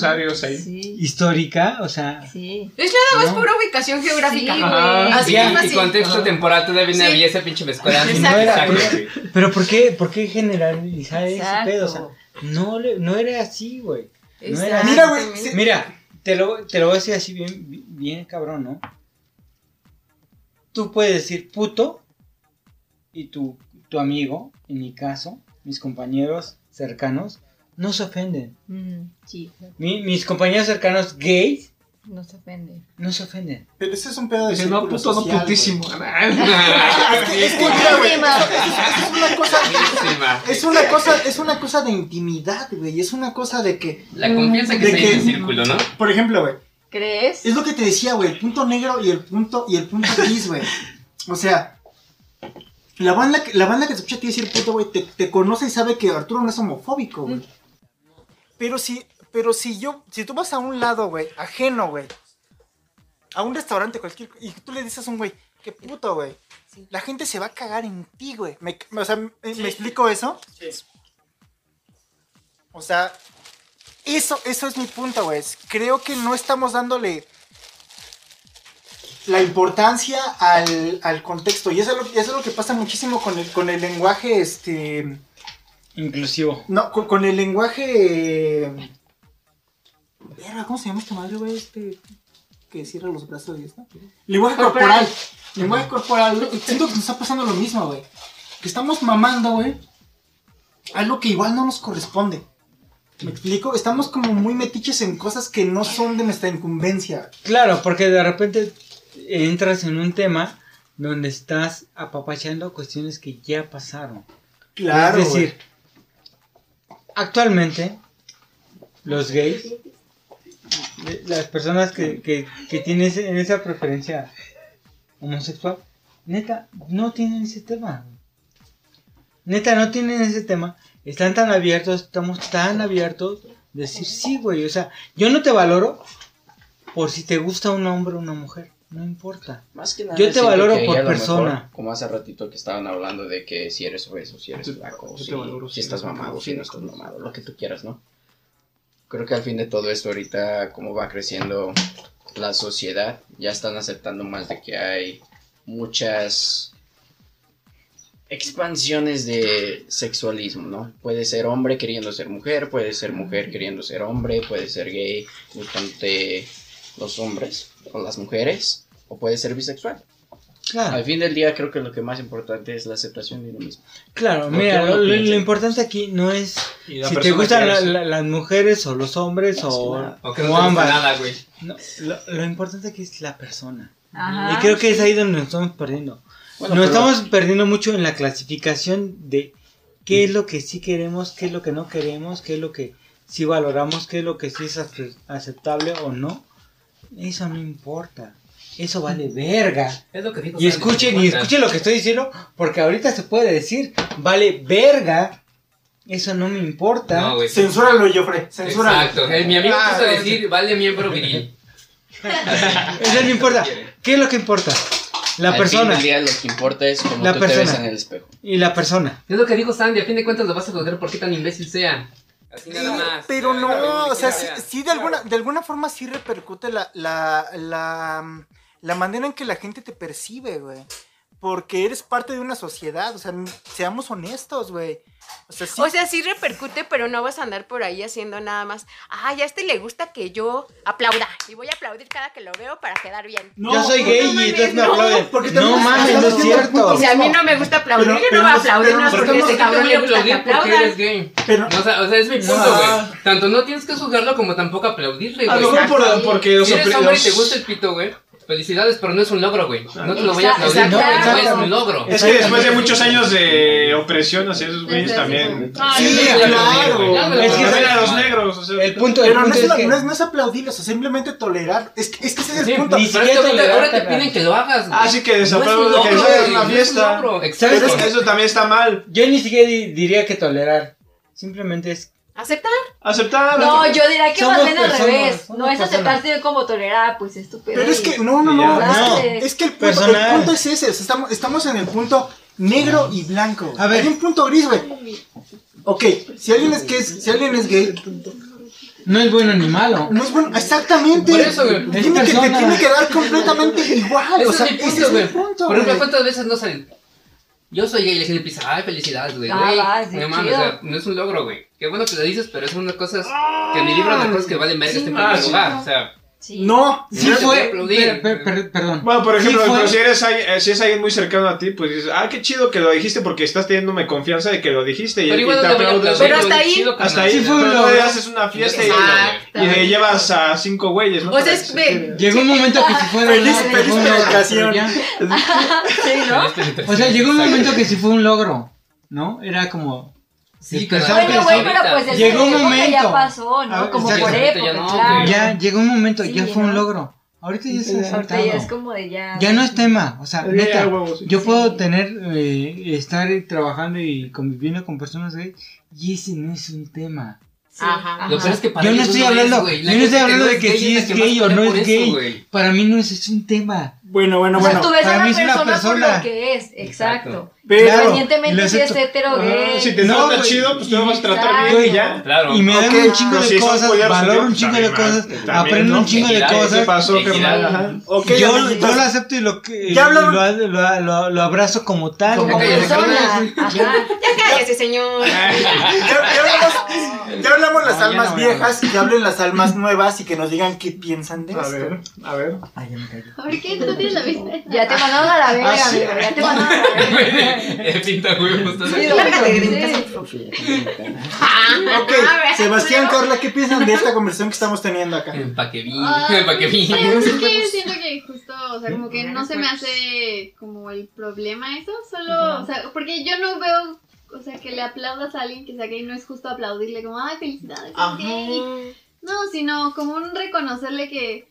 arios ahí. Sí, histórica, o sea, sí. Es nada más No. pura ubicación geográfica. Sí, Ajá. güey. Así Ya, es y contexto temporal todavía no Sí. había esa pinche mezcolanza. Exacto. no era, pero ¿por qué, por qué generalizar ese Exacto. pedo? O sea, no, le- no era así, güey. No era así. Mira, güey. Mira, te lo, te lo voy a decir así bien, bien cabrón, ¿no? Tú puedes decir puto y tu, tu amigo, en mi caso, mis compañeros cercanos, no se ofenden. Mm, sí, Mi- mis compañeros cercanos gays no se ofende. no se ofenden. Pero ese es un pedo de Dice, no, puto, no social, putísimo. güey. Es que, es que, mira, güey, es una cosa, es una cosa, es una cosa de intimidad, güey, es una cosa de que, La confianza que se hay que- en el círculo, ¿no? por ejemplo, güey, ¿Crees? es lo que te decía, güey, el punto negro y el punto, y el punto gris, güey. O sea, la banda, que- la banda que te escucha a ti decir puto, güey, te, te conoce y sabe que Arturo no es homofóbico, güey. Pero si, pero si yo, si tú vas a un lado, güey, ajeno, güey, a un restaurante cualquier, y tú le dices a un güey, qué puto, güey, la gente se va a cagar en ti, güey. Me, o sea, ¿me, me explico eso? O sea, eso, eso es mi punto, güey. Creo que no estamos dándole la importancia al, al contexto. Y eso, es lo, eso es lo que pasa muchísimo con el, con el lenguaje, este... Inclusivo. No, con, con el lenguaje... eh, verga, ¿Cómo se llama esta madre, güey? Este... Que cierra los brazos y está. Lenguaje corporal. Lenguaje corporal. güey. Siento que nos está pasando lo mismo, güey. Que estamos mamando, güey. Algo que igual no nos corresponde. ¿Me explico? Estamos como muy metiches en cosas que no son de nuestra incumbencia. Claro, porque de repente entras en un tema donde estás apapachando cuestiones que ya pasaron. Claro, Es decir, actualmente los gays, las personas que, que, tienen esa preferencia homosexual, neta, no tienen ese tema. Neta, no tienen ese tema. Están tan abiertos, estamos tan abiertos de decir sí, güey. O sea, yo no te valoro por si te gusta un hombre o una mujer. No importa. Más que nada, Yo te valoro por persona. como hace ratito que estaban hablando de que si eres obeso, si eres flaco, si, si estás mamado, si no estás mamado, lo que tú quieras, ¿no? Creo que al fin de todo esto ahorita, como va creciendo la sociedad, ya están aceptando más de que hay muchas expansiones de sexualismo, ¿no? Puede ser hombre queriendo ser mujer, puede ser mujer queriendo ser hombre, puede ser gay gustándote los hombres o las mujeres, o puede ser bisexual. Claro. Al fin del día creo que lo que más importante es la aceptación de uno mismo. Claro, Lo que mira, lo, lo- lo importante aquí no es si te persona gustan la- la- las mujeres o los hombres o, O que no ambas. nada, güey. No, lo, lo importante aquí es la persona. Ajá. Y creo que es ahí donde nos estamos perdiendo. Bueno, nos pero- estamos perdiendo mucho en la clasificación de qué es lo que sí queremos, qué es lo que no queremos, qué es lo que sí valoramos, qué es lo que sí es ace- aceptable o no. Eso no importa. Eso vale verga. Es lo que dijo Y escuchen, y escuchen lo que estoy diciendo, porque ahorita se puede decir, vale verga. Eso no me importa. No, güey. Censúralo, Joffre. Censúralo. Exacto. Eh, Mi amigo Ah, quiso no, decir, vale miembro viril. Eso no importa. ¿Qué es lo que importa? La Al fin persona. del día lo que importa es cómo La tú te ves persona. en el espejo. Y la persona. Es lo que dijo Sandy, a fin de cuentas lo vas a juzgar por qué tan imbécil sea. Así nada más. Pero no, donde o sea, sí, sí de alguna, de alguna forma sí repercute la, la, la, la manera en que la gente te percibe, güey. Porque eres parte de una sociedad, o sea, seamos honestos, güey. O sea, sí. O sea, sí repercute, pero no vas a andar por ahí haciendo nada más. Ay, a este le gusta que yo aplauda. Y voy a aplaudir cada que lo veo para quedar bien. No, Yo soy no gay y entonces me no, aplauden. porque No mames, no es cierto. Si a mí no me gusta aplaudir, Pero- yo pero no voy a aplaudir, no porque ese cabrón le gusta que aplaudir porque aplaudan. eres gay. Pero- No, o, sea, o sea, es mi punto, No. güey. Tanto no tienes que juzgarlo como tampoco aplaudirle, A güey. lo mejor por- porque Si eres hombre y te gusta el pito, güey. Felicidades, pero no es un logro, güey. No te lo voy a Exacto, aplaudir, no, es un logro. Es que después de muchos años de opresión hacia esos güeyes también. Ay, Sí, claro. Es que. También a los negros, o sea. El punto, el Pero no es, es una- que no, es, no es aplaudirlos, o simplemente tolerar. Es que, es que ese es el Sí, punto. ni Pero es que siquiera ahora te piden que lo hagas, güey. Ah, sí que es un lo que una es un fiesta. ¿Sabes Exacto. qué? Eso también está mal. yo ni siquiera di- diría que tolerar. Simplemente es. ¿Aceptar? Aceptar. No, yo diría que más bien al revés. No es personas. aceptarse como tolerar, pues es tu pedo Pero es que, no, no, no. Es, No. que, es que el punto, el punto es ese. estamos, estamos en el punto negro y blanco. A ver. Hay un punto gris, güey. Ok, si alguien es, que es, si alguien es gay, No es bueno ni malo. no es bueno. Exactamente. Por eso, güey. Tiene que, te tiene que dar completamente igual. Ese o sea, es mi ese punto, es güey. mi punto. Por ejemplo. ¿cuántas veces no salen? Yo soy gay y la gente empieza, ay, felicidades, güey. Ah, sí, no mames, o sea, no es un logro, güey. Qué bueno que lo dices, pero es una cosa que en mi libro de cosas que valen verga este en Ah, primer sí. lugar. O sea, Sí. No, Sí No fue. aplaudir. per- per- per- perdón. Bueno, por ejemplo, fue- si eres alguien- eh, si es alguien muy cercano a ti, pues dices, ah, qué chido que lo dijiste porque estás teniéndome confianza de que lo dijiste y, pero igual te no. Pero hasta ahí- Hasta ahí Sí fue pero un no le haces una fiesta y, le llevas a cinco güeyes, ¿no? O sea, es, Llegó un momento que si un Feliz- logro, feliz fue ya- Sí, ¿no? O sea, llegó un momento que sí fue un logro, ¿no? Era como Sí. Bueno, que güey, pero pues Llegó un momento. ya pasó, ¿no? ver, Como por época, no, claro. Ya llegó un momento, Sí, ya fue un logro. Ahorita ya se ha Ahorita ya es como de ya. Ya no es tema, o sea, neta, yo puedo tener, eh, estar trabajando y conviviendo con personas gays y ese no es un tema. Sí, Ajá. Lo peor es que para Yo no estoy es, hablando, yo no estoy que hablando de que si es que gay o no es por eso, gay. Para mí no es, es un tema. Bueno, bueno, O sea, bueno. tú ves para a la mí es una persona, por persona. lo que es, exacto. Pero, Independientemente si es hetero Ajá, gay. si te No, trata chido, pues te vas a tratar bien y ya. Claro. Y me dan un chingo de cosas, valoro un chingo de cosas, aprendo un chingo de Felicidades, ¿Qué cosas. pasó, carnal? Yo, lo acepto y lo, lo, lo, lo- lo abrazo como tal. Como persona. Ya cállese, señor. ya, hablamos, ya hablamos las ya almas a viejas, que hablen las almas nuevas y que nos digan qué piensan de A esto. ver, a ver. Ay, ya me callo. ¿Por qué tú tienes la vista? Ya te mandaron a la verga, Ah, amigo. Ya te mandaron a la verga. Eh, Pinta huevos. por favor. Ok, Sebastián, Carla, ¿qué piensan de esta conversación que estamos teniendo acá? Bien, Ah, empaque bien. Pues es que siento que justo, o sea, como que no se me hace como el problema eso, solo, o sea, porque yo no veo, o sea, que le aplaudas a alguien que sea gay, no es justo aplaudirle como, ay, felicidades, es gay. No, sino como un reconocerle que,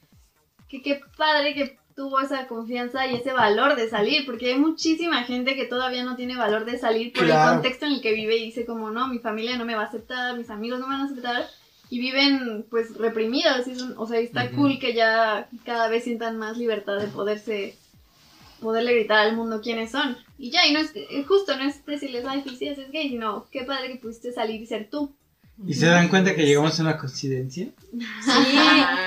que qué padre que tuvo esa confianza y ese valor de salir, porque hay muchísima gente que todavía no tiene valor de salir por Claro. el contexto en el que vive y dice como, no, mi familia no me va a aceptar, mis amigos no me van a aceptar, y viven pues reprimidos, y es un- o sea, está cool que ya cada vez sientan más libertad de poderse, poderle gritar al mundo quiénes son. Y ya, y no es, eh, justo, no es decirles, ay, felicidades, es gay, sino, qué padre que pudiste salir y ser tú. ¿Y se dan cuenta que llegamos a una coincidencia? Sí.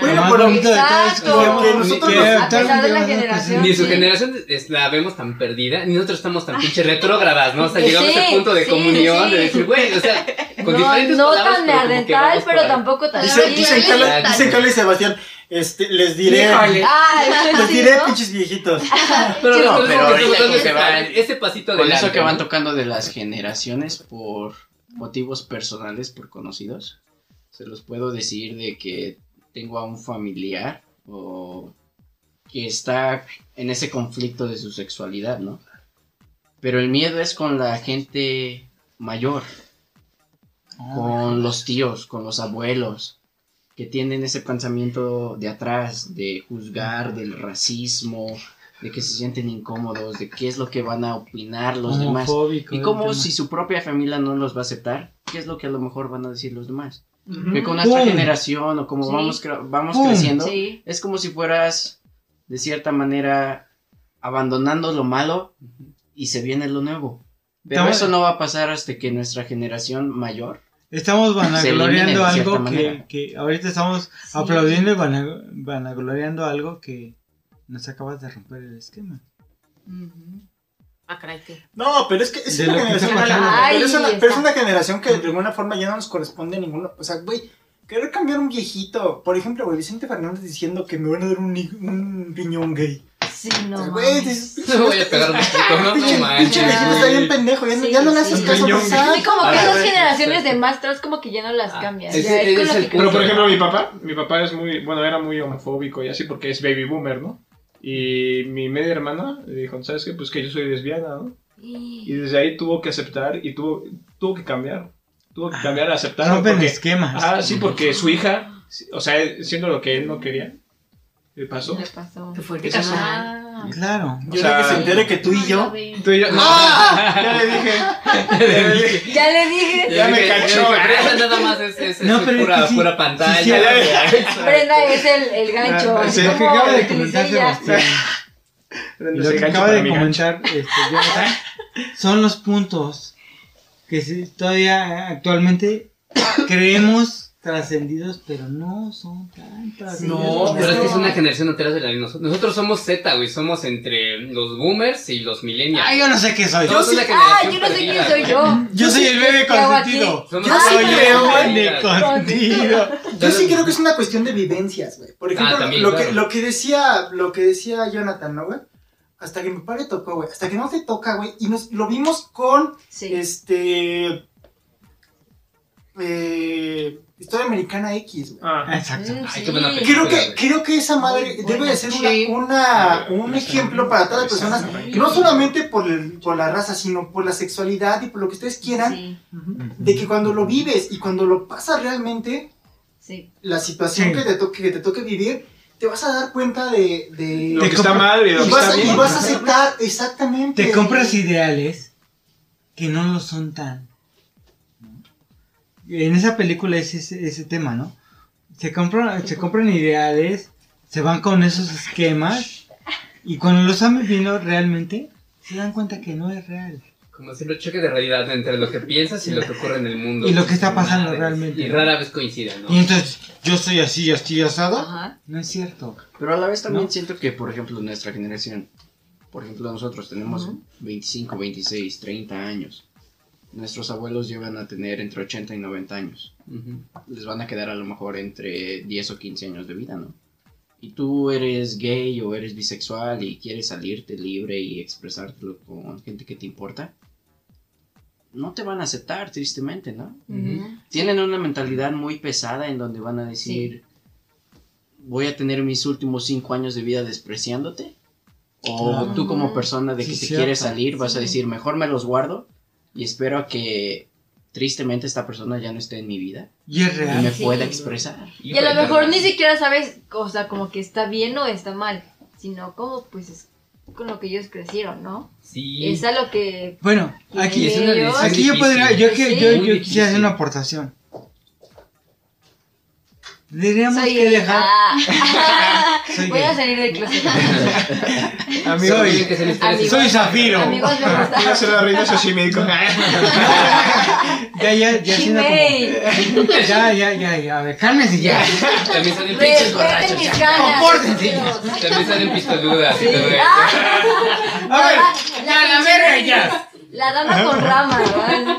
Bueno, Lo de todo es que nosotros A pesar de la generación. Ni su Sí. generación es- la vemos tan perdida, ni nosotros estamos tan pinche retrógradas, ¿no? O sea, llegamos a ese punto de sí, comunión sí. de decir, güey, o sea, con No, diferentes no palabras, tan neandertal, por pero tampoco tan dicen, Carla, sí. dicen Carla y Sebastián, Este, les diré. Les sí, diré, ¿no? pinches viejitos. Pero No, pero ese, van- ese pasito Con adelante. eso que van tocando de las generaciones por motivos personales, por conocidos, se los puedo decir de que tengo a un familiar o que está en ese conflicto de su sexualidad, ¿no? Pero el miedo es con la gente mayor, con los tíos, con los abuelos, que tienen ese pensamiento de atrás, de juzgar, del racismo, de que se sienten incómodos, de qué es lo que van a opinar los demás. Y tema. si su propia familia no los va a aceptar, ¿qué es lo que a lo mejor van a decir los demás? Que con nuestra ¡Pum! generación o como Sí. vamos, cre- vamos creciendo, Sí. es como si fueras, de cierta manera, abandonando lo malo y se viene lo nuevo. Pero Estamos- eso no va a pasar hasta que nuestra generación mayor Estamos vanagloriando algo que, que ahorita estamos aplaudiendo y vana- vanagloriando algo que nos acabas de romper el esquema. Ah, caray, ¿qué? No, pero es que es De una que generación. pasando. pero, es una, Ay, pero es está. una generación que de alguna forma ya no nos corresponde a ninguno. O sea, güey, querer cambiar un viejito. Por ejemplo, güey, Vicente Fernández diciendo que me van a dar un, un riñón gay. Sí, no. O sea, güey, mames. dices, No voy a pegar un poquito, no, pinche, viejito está bien pendejo. Ya, no- ya no le haces sí. caso a Riñón. Sí, como que Ah, esas güey. generaciones de más atrás como que ya no las cambias. el que Pero por ejemplo, mi papá, mi papá es muy, bueno, era muy homofóbico y así porque es baby boomer, ¿no? Y mi media hermana le dijo, ¿sabes qué? Pues que yo soy lesbiana, ¿no? Y desde ahí tuvo que aceptar y tuvo, tuvo que cambiar. Tuvo que cambiar a aceptar. rompen porque- esquemas. Ah, sí, porque su hija, o sea, siendo lo que él no quería, le pasó. Le pasó. Qué fuerte. Eso sí. Ah. Claro. Yo creo que se entere que tú y yo. Tú y yo, no, ¡Ah! ya le dije. Ya le dije. Ya me cachó. pero esa nada más es, es, No, es pero es pura, que sí, pura sí, pantalla. sí, Brenda es el, el gancho. Ah, sí. Lo que como acaba de comentar. Sebastián lo que acaba de comentar este, Jonathan, son los puntos que sí, todavía actualmente creemos trascendidos, pero no son tan trascendidos. No, pero es que es una generación atrás de la de nosotros. Nosotros somos Z, güey. Somos entre los boomers y los millennials. Ah, yo no sé qué soy. Yo sí- Ah, yo no sé quién soy yo. Yo soy el bebé consentido. Yo soy el bebé consentido. Yo sí creo que es una cuestión de vivencias, güey. Por ejemplo, Ah, también, lo, claro. que, lo que decía, lo que decía Jonathan, ¿no, güey? Hasta que mi papá le tocó, güey. Hasta que no te toca, güey. Y nos lo vimos con Sí. este. Eh, Historia Americana X, güey. Ah, Exacto. Mm, Ay, qué sí. buena película. Creo que, creo que esa madre Muy debe de ser una, un ejemplo para todas las personas, no solamente por, el- por la raza, sino por la sexualidad y por lo que ustedes quieran, Sí, de que cuando lo vives y cuando lo pasas realmente, sí. la situación Sí. que, te toque, que te toque vivir, te vas a dar cuenta de... de lo que está mal y lo y, que vas, está a- y bien. vas a aceptar exactamente. Te compras ideales que no lo son tan. En esa película es ese, ese tema, ¿no? Se compran, se compran ideales, se van con esos esquemas y cuando lo están viviendo realmente se dan cuenta que no es real. Como siempre, choque de realidad entre lo que piensas y lo que ocurre en el mundo. Y lo que está pasando Madres. realmente. Y rara vez coinciden, ¿no? Y entonces yo soy así, así, asado. Ajá. No es cierto. Pero a la vez también ¿No? siento que, por ejemplo, nuestra generación, por ejemplo, nosotros tenemos Ujú. 25, 26, 30 años. Nuestros abuelos llegan a tener entre 80 y 90 años. Les van a quedar a lo mejor entre 10 o 15 años de vida, ¿no? Y tú eres gay o eres bisexual y quieres salirte libre y expresártelo con gente que te importa. No te van a aceptar, tristemente, ¿no? Tienen una mentalidad muy pesada en donde van a decir, voy a tener mis últimos cinco años de vida despreciándote. O Claro. tú como persona de Sí, que te cierto. quieres salir vas a Sí. decir, mejor me los guardo y espero que tristemente esta persona ya no esté en mi vida Y es y real. me Sí. pueda expresar. Y a lo mejor ni siquiera sabes, o sea, como que está bien o está mal, sino como pues es con lo que ellos crecieron, ¿no? Sí. Es a lo que Bueno, aquí, es una aquí yo podría, yo, que, Sí. yo, yo quisiera hacer una aportación. Tendríamos soy que dejar. Soy Voy a gay. salir del closet. Amigo, Soy- que historias Amigos. Soy Zafiro. Amigos, ser la reina Sashimi. dijo. Ya, ya, ya Shimei. como. Ya, ya, ya, ya. A ver, cálmense ya. También salen pinches borrachos. Compórtense. También salen pistoludas. Sí. Ah. A ver, La, ya, la verga ya. La dama con rama, ¿verdad?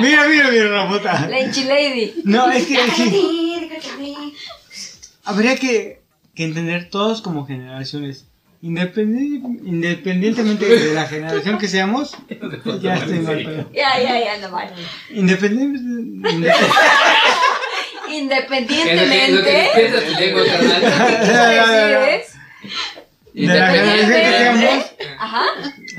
Mira, mira, mira, Ramota. La enchilady. No, es que. Habría que, que entender todos como generaciones. Independi- independientemente de la generación que seamos, ya estoy mal. pero- Ya, ya, ya, no mal. Independientemente. inde- Independientemente. Es lo que despierta tu lengua, carnal. Decir es- de la generación que seamos. Ajá.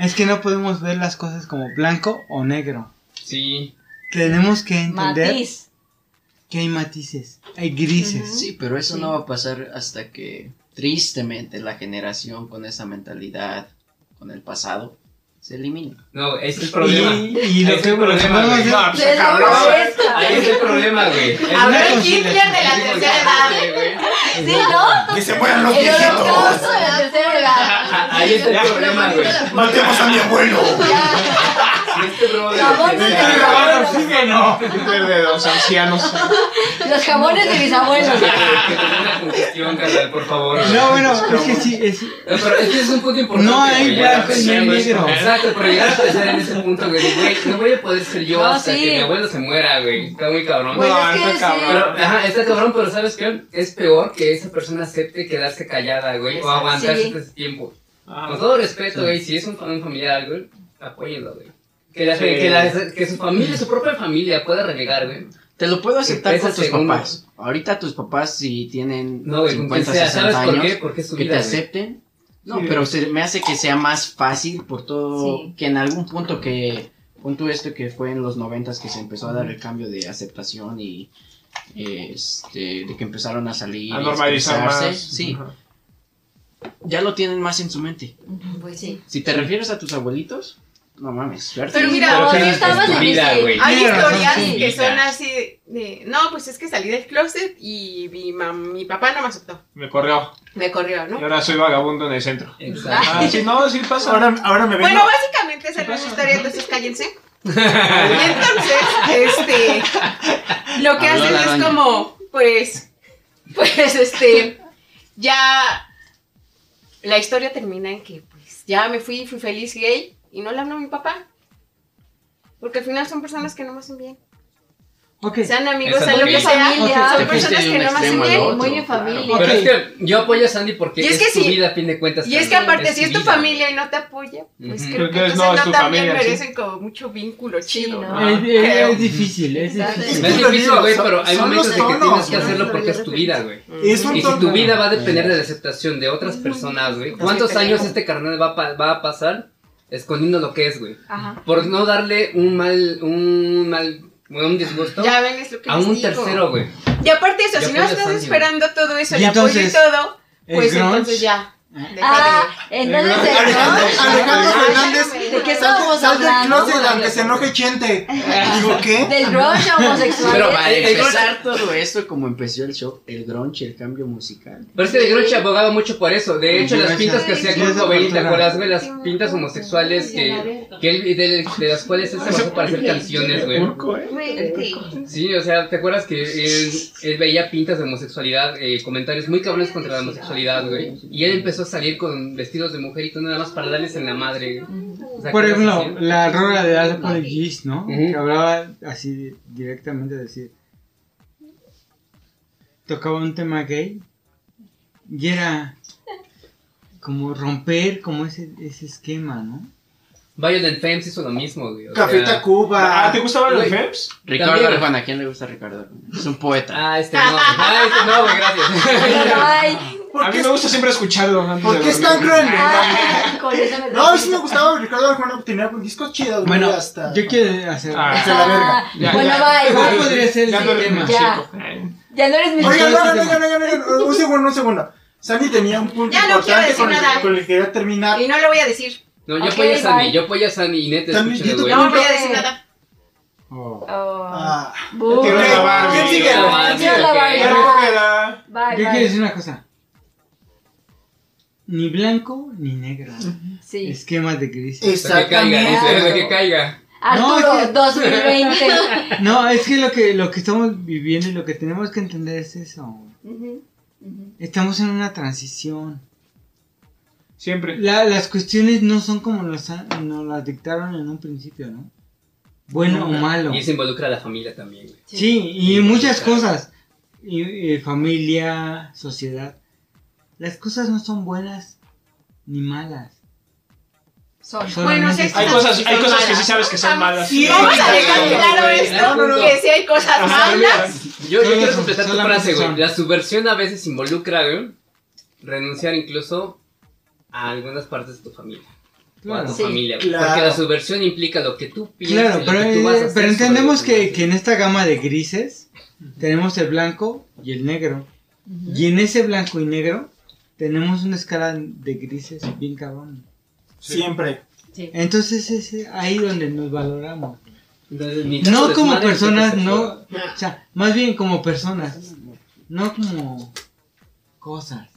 es que no podemos ver las cosas como blanco o negro. Sí. Tenemos que entender Matiz. Que hay matices, hay grises. Sí, pero eso Sí. no va a pasar hasta que, tristemente, la generación con esa mentalidad, con el pasado, se elimine. No, ese es el problema. Y, y que está el problema, güey. molesta. Ahí es el problema, güey. Es A ver. Hitler de la tercera edad. Sí, ¿no? Que se mueran los El viejitos. holocausto de la tercera edad. Ahí está el problema, güey. Matemos a mi abuelo. Si este brother. Jamones de mis abuelos. Hitler de los ancianos. Los jamones de mis abuelos. Que te dé una congestión, carnal, por favor. No, bueno, es que sí, es, No, pero es que es un punto importante. No hay güey, blanco ya y no hay negro. Exacto, pero llegar a pensar en ese punto, güey, güey, no voy a poder ser yo No, hasta sí. que mi abuelo se muera, güey. Está muy cabrón. Pues No, es que está sí. Pero, cabrón. ajá, está cabrón, pero ¿sabes qué? Es peor que esa persona acepte quedarse callada, güey, o aguantarse Sí. ese tiempo. Ah, Con todo respeto, güey, si es un, un familiar, güey, apóyenlo, güey. Que, la, Sí. que, la- que su familia, su propia familia pueda renegar, güey. Te lo puedo aceptar con tus segundo. papás. Ahorita tus papás, si tienen No, güey, con 50, quien sea, 60 ¿sabes por años, qué? Porque es su que vida, te güey. acepten. No, Sí. pero se me hace que sea más fácil por todo, Sí. que en algún punto que, punto esto que fue en los noventas que se empezó a dar el cambio de aceptación y este, de que empezaron a salir A normalizar más. sí, Ajá. ya lo tienen más en su mente. Pues sí. Si te refieres a tus abuelitos, no mames, suerte. Pero mira, no, pero yo es estaba tu en güey. Hay historias sí. que son así de, no, pues es que salí del closet y mi, mam- mi papá no me aceptó. Me corrió. Me corrió, Y ¿no? ahora soy vagabundo en el centro. Exacto. Ah, sí, no, sí pasa. Ahora, ahora me vengo. Bueno, básicamente esa es la historia, entonces cállense. Y entonces, este, lo que Habló hacen es como, pues, pues, este, ya, la historia termina en que, pues, ya me fui, fui feliz gay y no le hablo a mi papá. Porque al final son personas que no me hacen bien. Ok, Sean amigos, sean lo que sea, Familia. son personas que no me hacen bien. Muy en claro. familia. Pero es que yo apoyo a Sandy porque Y es, es que su sí. vida a fin de cuentas. Y es que aparte, es si es su tu vida. familia y no te apoya, pues Ujú. creo que Entonces, entonces no, no, es también familia, sí. merecen como mucho vínculo chido. ¿no? Ah, es, es- es difícil, es difícil. No es difícil, güey, pero hay momentos de que tienes que ¿no? hacerlo porque es tu vida, güey. Es Y si tu vida va a depender de la aceptación de otras personas, güey. ¿Cuántos años este carnal va a pasar escondiendo lo que es, güey? Ajá. Por no darle un mal, un mal, un disgusto Ya ven, es lo que a les un digo. tercero, güey. Y aparte eso, Ya si no estás esperando todo eso, Y el apoyo y entonces, todo, el pues grunge, entonces ya. Ah, entonces el Alejandro, grunge. Fernández, ¿De qué sal, estábamos sal del closet aunque se enoje Chente. Digo, ¿qué? Del grunge homosexual. Pero, Para el- el empezar todo esto, como empezó el show, el grunge, el cambio musical. Pero es que de Groucho abogaba mucho por eso. De hecho, las pintas que hacía con sí, Cobain, ¿te cultura. acuerdas, güey? Las pintas homosexuales que, que él, de, de las cuales él se basó para hacer canciones, güey. ¿eh? Sí, o sea, ¿te acuerdas que él, él veía pintas de homosexualidad, eh, comentarios muy cabrones contra la homosexualidad, güey? Y él empezó a salir con vestidos de mujer y todo nada más para darles en la madre, güey. O sea, Por ¿qué ejemplo, la rola de Apologies, ¿no? Ujú. Que hablaba así directamente de decir. Tocaba un tema gay y era como romper como ese, ese esquema, ¿no? Violent Femmes hizo lo mismo, güey. Café sea- Tacuba. Ah, ¿te los Güey. Fems? Ricardo. Arjona, ¿a quién le gusta Ricardo Arjona? Es un poeta. Ah, este no. Ah, este no, güey, gracias. Ay, ¿Por A mí qué, me gusta siempre escucharlo antes ¿por qué es tan cruel? ah, No, a mí sí me gustaba Ricardo Arjona, tenía discos chidos, güey, Bueno, hasta... yo quiero hacer. Ah. hasta la verga. Bueno, bye, ¿Cuál podría ser Ya el no eres tema? más Ya. chico. Eh. Ya no eres mi Oigan, no, no, no, no, un segundo, un segundo. Sandy tenía un punto Ya no quiero importante decir con el, nada. con el que quería terminar. Y no lo voy a decir. No, yo apoyo a Sandy, yo apoyo a Sandy y neta. No voy a decir nada. Oh. Oh. Ah. Bu. ¿Qué- Quiero qué- la Barbie. ¿Quién sigue? La Barbie, Quiero la ok. Barbie. Recógela. Bye, Yo quiero bye. decir una cosa. Ni blanco ni negro. Sí. Esquemas de crisis. Lo que caiga, dice, que caiga. Arturo, No, es que- 2020. No, es que lo que lo que estamos viviendo y lo que tenemos que entender es eso. Estamos en una transición. Siempre. La- las cuestiones no son como nos, nos las dictaron en un principio, ¿no? Bueno o malo. Y eso involucra a la familia también. Sí, y muchas cosas. y- y familia, sociedad, las cosas no son buenas ni malas. Son. Bueno, sí hay Hay cosas, hay cosas que sí sabes que son malas. Sí, Vamos a dejar claro esto, no, no, no. que si hay cosas malas. Yo, quiero completar tu frase, güey. La subversión a veces involucra, güey, renunciar incluso a algunas partes de tu familia. O a tu Sí. familia, güey. Claro. Porque la subversión implica lo que tú piensas. Claro, y lo pero, que tú vas a hacer pero entendemos que en esta gama de grises tenemos el blanco y el negro. Y en ese blanco y negro tenemos una escala de grises bien cabrón. Siempre. Entonces es ahí donde nos valoramos. Entonces, No como personas, no. O sea, más bien como personas. No como cosas.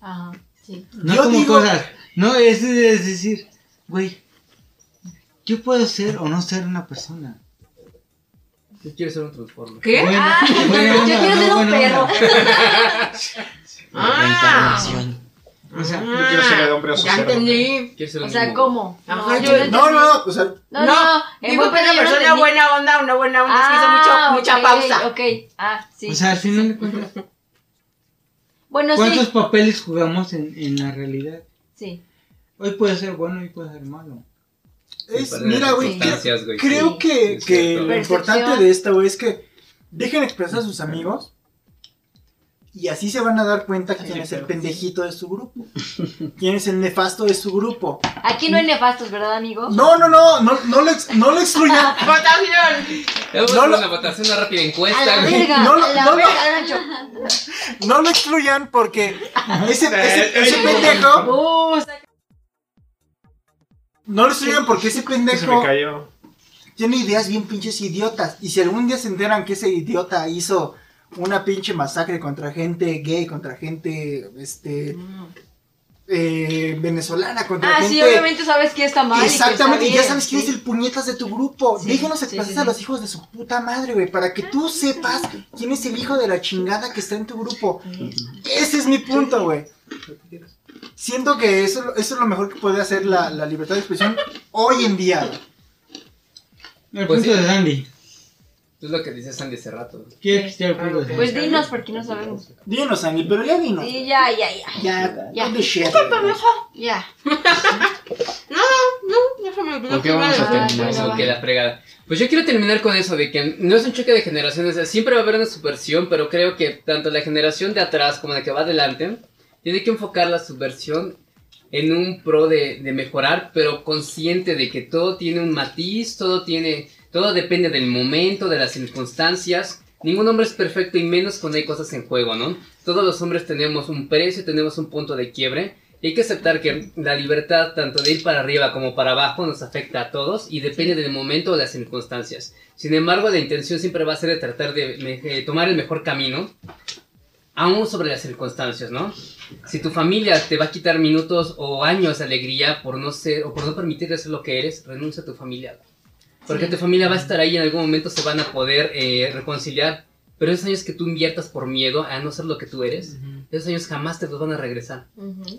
Ajá, sí. No Yo como digo- cosas. No, es, es decir, güey, yo puedo ser o no ser una persona. Yo quiero ser un transformer. ¿Qué? Bueno, Ah, buena yo quiero no, ser un perro. onda. Ah, O sea, Yo quiero ser el hombre ya asociado. entendí. Quiero ser O un sea. ¿cómo? Ajá, yo. No, no, no. O sea, No, no, No, digo que una no persona buena onda, una buena onda, es que hizo Ah, mucho, mucha pausa. Ok, ah, sí. o sea, al final de cuentas, bueno, ¿cuántos sí. papeles jugamos en, en la realidad? Sí. Hoy puede ser bueno, hoy puede ser malo. es, mira, güey, güey, creo sí, que, que lo importante de esto, güey, es que dejen expresar a sus amigos y así se van a dar cuenta quién es el pendejito de su grupo, quién es el nefasto de su grupo. Aquí no hay nefastos, ¿verdad, amigo? No, no, no, no, no lo, ex- no lo excluyan. Votación. No lo- una votación, una rápida A encuesta, verga, No, no, a la no, verga, Nacho. No lo excluyan porque ese, ese, ese pendejo, Uh, no lo excluyan porque ese Se me pendejo cayó. tiene ideas bien pinches idiotas. Y si algún día se enteran que ese idiota hizo una pinche masacre contra gente gay, contra gente este eh, venezolana, contra Ah, gente. sí, obviamente sabes que está mal. y que está Exactamente, y ya sabes quién sí. es el puñetas de tu grupo. Sí, Déjenos sí, a sí. los hijos de su puta madre, güey, para que tú sepas quién es el hijo de la chingada que está en tu grupo. Ese es mi punto, güey. Siento que eso, eso es lo mejor que puede hacer la, la libertad de expresión hoy en día. El Pues punto sí. de Sandy. Es lo que dice Sandy hace rato. güey. ¿Quién existía el punto de Sandy? Pues dinos, porque no sabemos. Dinos, Andy, pero ya dinos. Sí, ya, ya, ya. Ya, Ya. ¿dónde shit? Ya. No, no, ya se me olvidó. ¿Con qué vamos a terminar? Eso, que la fregada. Pues yo quiero terminar con eso, de que no es un choque de generaciones, o sea, siempre va a haber una subversión, pero creo que tanto la generación de atrás como la que va adelante, tiene que enfocar la subversión en un pro de, de mejorar, pero consciente de que todo tiene un matiz, todo tiene, todo depende del momento, de las circunstancias. Ningún hombre es perfecto y menos cuando hay cosas en juego, ¿no? Todos los hombres tenemos un precio, tenemos un punto de quiebre. Y hay que aceptar que la libertad, tanto de ir para arriba como para abajo, nos afecta a todos y depende del momento o de las circunstancias. Sin embargo, la intención siempre va a ser de tratar de eh, tomar el mejor camino, aún sobre las circunstancias, ¿no? Si tu familia te va a quitar minutos o años de alegría por no ser o por no permitirte ser lo que eres, renuncia a tu familia. Porque tu familia va a estar ahí y en algún momento se van a poder eh, reconciliar. Pero esos años que tú inviertas por miedo a no ser lo que tú eres, esos años jamás te los van a regresar.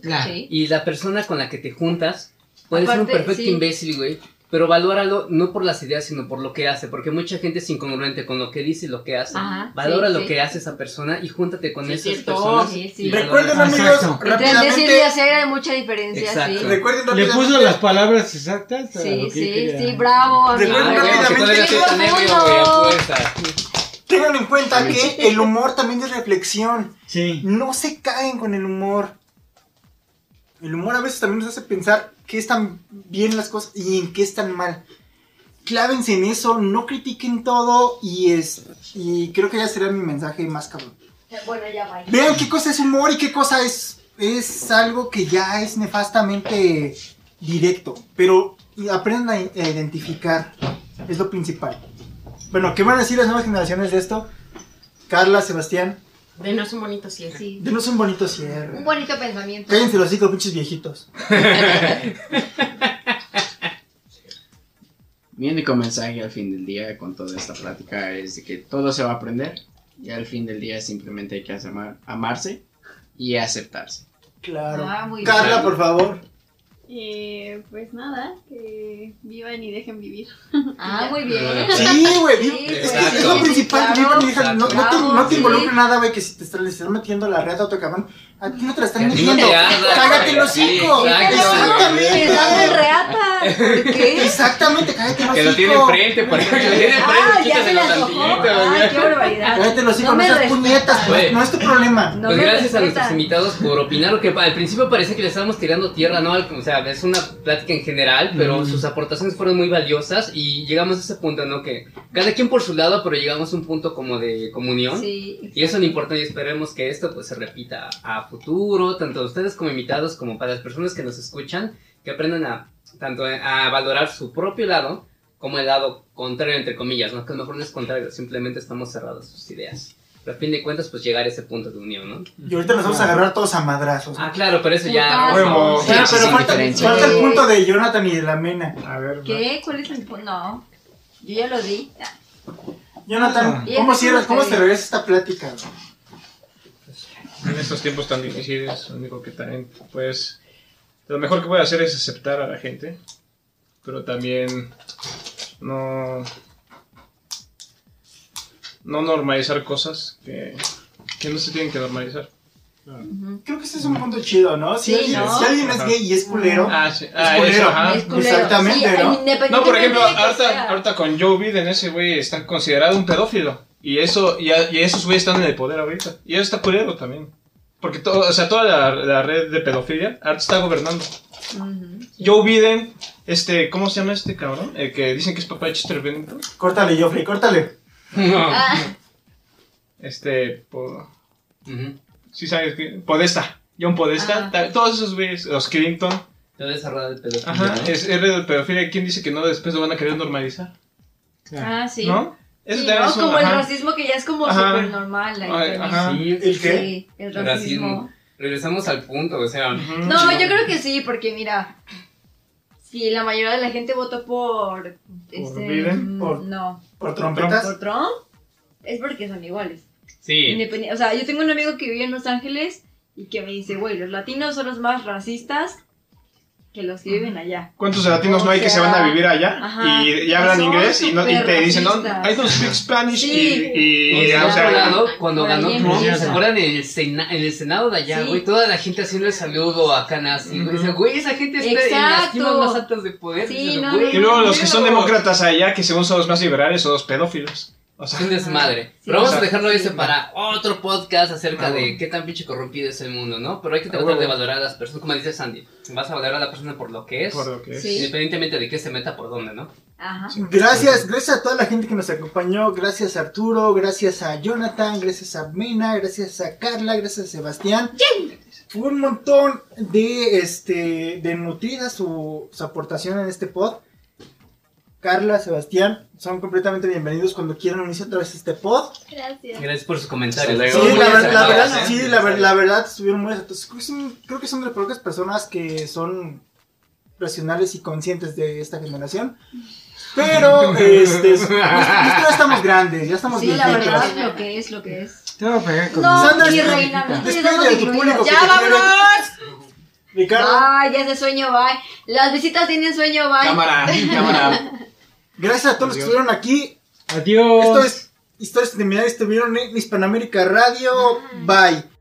Claro. sí. Y la persona con la que te juntas puede ser un perfecto sí. imbécil, güey. Pero valóralo no por las ideas, sino por lo que hace. Porque mucha gente es incongruente con lo que dice y lo que hace. Ajá, Valora sí, lo sí. que hace esa persona y júntate con Sí, esas cierto. personas. Recuerden, amigos, Exacto. Entre decir y rápidamente. hacer hay mucha diferencia, Exacto. sí. Recuerden Le rápidamente. puso las palabras exactas. Sí, sí, sí, bravo, amigo. Recuerden Ay, rápidamente. Tengan en cuenta que el humor también es reflexión. Sí. No se caen con el humor. El humor a veces también nos hace pensar qué están bien las cosas y en qué están mal. Clávense en eso, no critiquen todo y es y creo que ya será mi mensaje más cabrón. Bueno, ya va. Vean qué cosa es humor y qué cosa es es algo que ya es nefastamente directo, pero aprendan a identificar, es lo principal. Bueno, ¿qué van a decir las nuevas generaciones de esto? Carla, Sebastián, Denos un bonito cierre. Sí. denos un bonito cierre. Un bonito pensamiento. Cállense los cinco pinches viejitos. Mi único mensaje al fin del día con toda esta plática es de que todo se va a aprender y al fin del día simplemente hay que amar- amarse y aceptarse. Claro. Ah, muy Carla, bien. por favor. Eh, pues nada, que vivan y dejen vivir. Ah, muy bien. Sí, güey. Sí, es lo principal. claro, vivan y dejan- no, no te, no te involucra nada, güey, que si te estás, le estás metiendo la red a otro cabrón, a ti no te la están arda, Cállate los Sí, exacto, Exactamente. Reata. ¿Por qué? Exactamente, cállate los Que lo tiene enfrente, por ejemplo, que lo tiene Ah, enfrente, ya se quítaselo tantito, qué barbaridad. Cállate los hocico, No seas puñetas, Güey. no es tu problema. No pues gracias a nuestros invitados por opinar, lo que al principio parece que le estábamos tirando tierra, ¿no? O sea, es una plática en general, pero sus aportaciones fueron muy valiosas y llegamos a ese punto, ¿no? Que cada quien por su lado, pero llegamos a un punto como de comunión. Sí. Y eso es lo importante y esperemos que esto pues se repita a futuro, tanto ustedes como invitados como para las personas que nos escuchan, que aprendan a tanto a valorar su propio lado como el lado contrario, entre comillas, ¿no? Que a lo mejor no es contrario, simplemente estamos cerrados a sus ideas. Pero a fin de cuentas, pues llegar a ese punto de unión, ¿no? Y ahorita nos vamos a agarrar todos a madrazos. Ah, claro, pero eso ya... Huevo. Pero, Sí, pero falta, el punto de Jonathan y de la Mena. A ver. ¿Qué? ¿Cuál es el punto? No. Yo ya lo di. Jonathan, Y ¿cómo cierras, cómo regresa esta plática? En estos tiempos tan difíciles, lo único que también, pues, lo mejor que puede hacer es aceptar a la gente, pero también no, no normalizar cosas que, que no se tienen que normalizar. Creo que ese es un punto chido, ¿no? Si, Sí, alguien, ¿no? si alguien es Ajá. gay y es culero, Ah, sí. es Ah, culero. eso, ajá. Es culero. Exactamente, Sí, ¿no? No, por ejemplo, ahorita, ahorita con Joe Biden, ese güey está considerado un pedófilo. Y eso, y, a- y esos güeyes están en el poder ahorita. Y él está culero también. Porque todo, o sea, toda la, la red de pedofilia ahorita está gobernando. Ujú. Joe Biden, este, ¿cómo se llama este cabrón? El que dicen que es papá de Chester Bennington. Córtale, Joffrey, córtale. Ah, Este, po- Ujú. sí sabes que, Podesta. John Podesta. Ah. Todos esos güeyes, los Clinton. Toda esa rueda de pedofilia, Ajá, ¿no? es es red de pedofilia. ¿Quién dice que no después lo van a querer normalizar? ah, sí. ¿No? Eso Sí, también ¿no? es un- como el racismo que ya es como súper normal. Sí, ¿El qué? Sí, el el racismo. racismo. Regresamos al punto, o sea... No, yo creo que sí, porque mira, si la mayoría de la gente votó por... este, Biden? mm, Por- No, Por trompetas. por Trump, es porque son iguales. Sí. Independi- o sea, yo tengo un amigo que vive en Los Ángeles y que me dice, güey, los latinos son los más racistas que los que viven allá. ¿Cuántos latinos no hay que se van a vivir allá ajá. y, hablan inglés y, no, y te dicen, no. I don't speak Spanish Sí. y, y, Y o por sea, otro lado, cuando ganó Trump. ¿se acuerdan en el, Sena- en el Senado de allá, Sí. güey? Toda la gente haciendo el saludo a nazi, güey. Dice, güey, esa gente está en las cimas más altas de poder. Sí, Dice, no, güey, y luego los que son demócratas allá, que según son los más liberales, son los pedófilos. O sea, Es un desmadre. Sí, Pero vamos o a dejarlo sí. ese para otro podcast acerca Ah, de qué tan pinche corrompido es el mundo, ¿no? Pero hay que Ah, tratar de valorar a las personas, como dice Sandy. Vas a valorar a la persona por lo que es, por lo que es. Independientemente de que se meta por dónde, ¿no? Ajá. Gracias, gracias a toda la gente que nos acompañó, gracias a Arturo, gracias a Jonathan, gracias a Mena, gracias a Carla, gracias a Sebastián. Fue un montón de este de nutrida su, su aportación en este pod. Carla, Sebastián, son completamente bienvenidos cuando quieran unirse otra vez a este pod. Gracias. Gracias por sus comentarios. Sí, la, ver- la verdad, ¿eh? sí, la, ver- la verdad estuvieron muy acertados. Creo que son, creo que son de las pocas personas que son racionales y conscientes de esta generación. Pero, este, nosotros ya estamos grandes, ya estamos Sí, la viejitos. verdad es lo que es, lo que es. Te voy a pegar con No, Sandra, mi reina, no despide de tu público ¡Ya vámonos! Ricardo, Bye, ya se sueño, bye. Las visitas tienen sueño, bye. Cámara, cámara. gracias a todos los que estuvieron aquí. Adiós. Esto es Historias Criminales, estuvieron en Hispanoamérica Radio. Bye.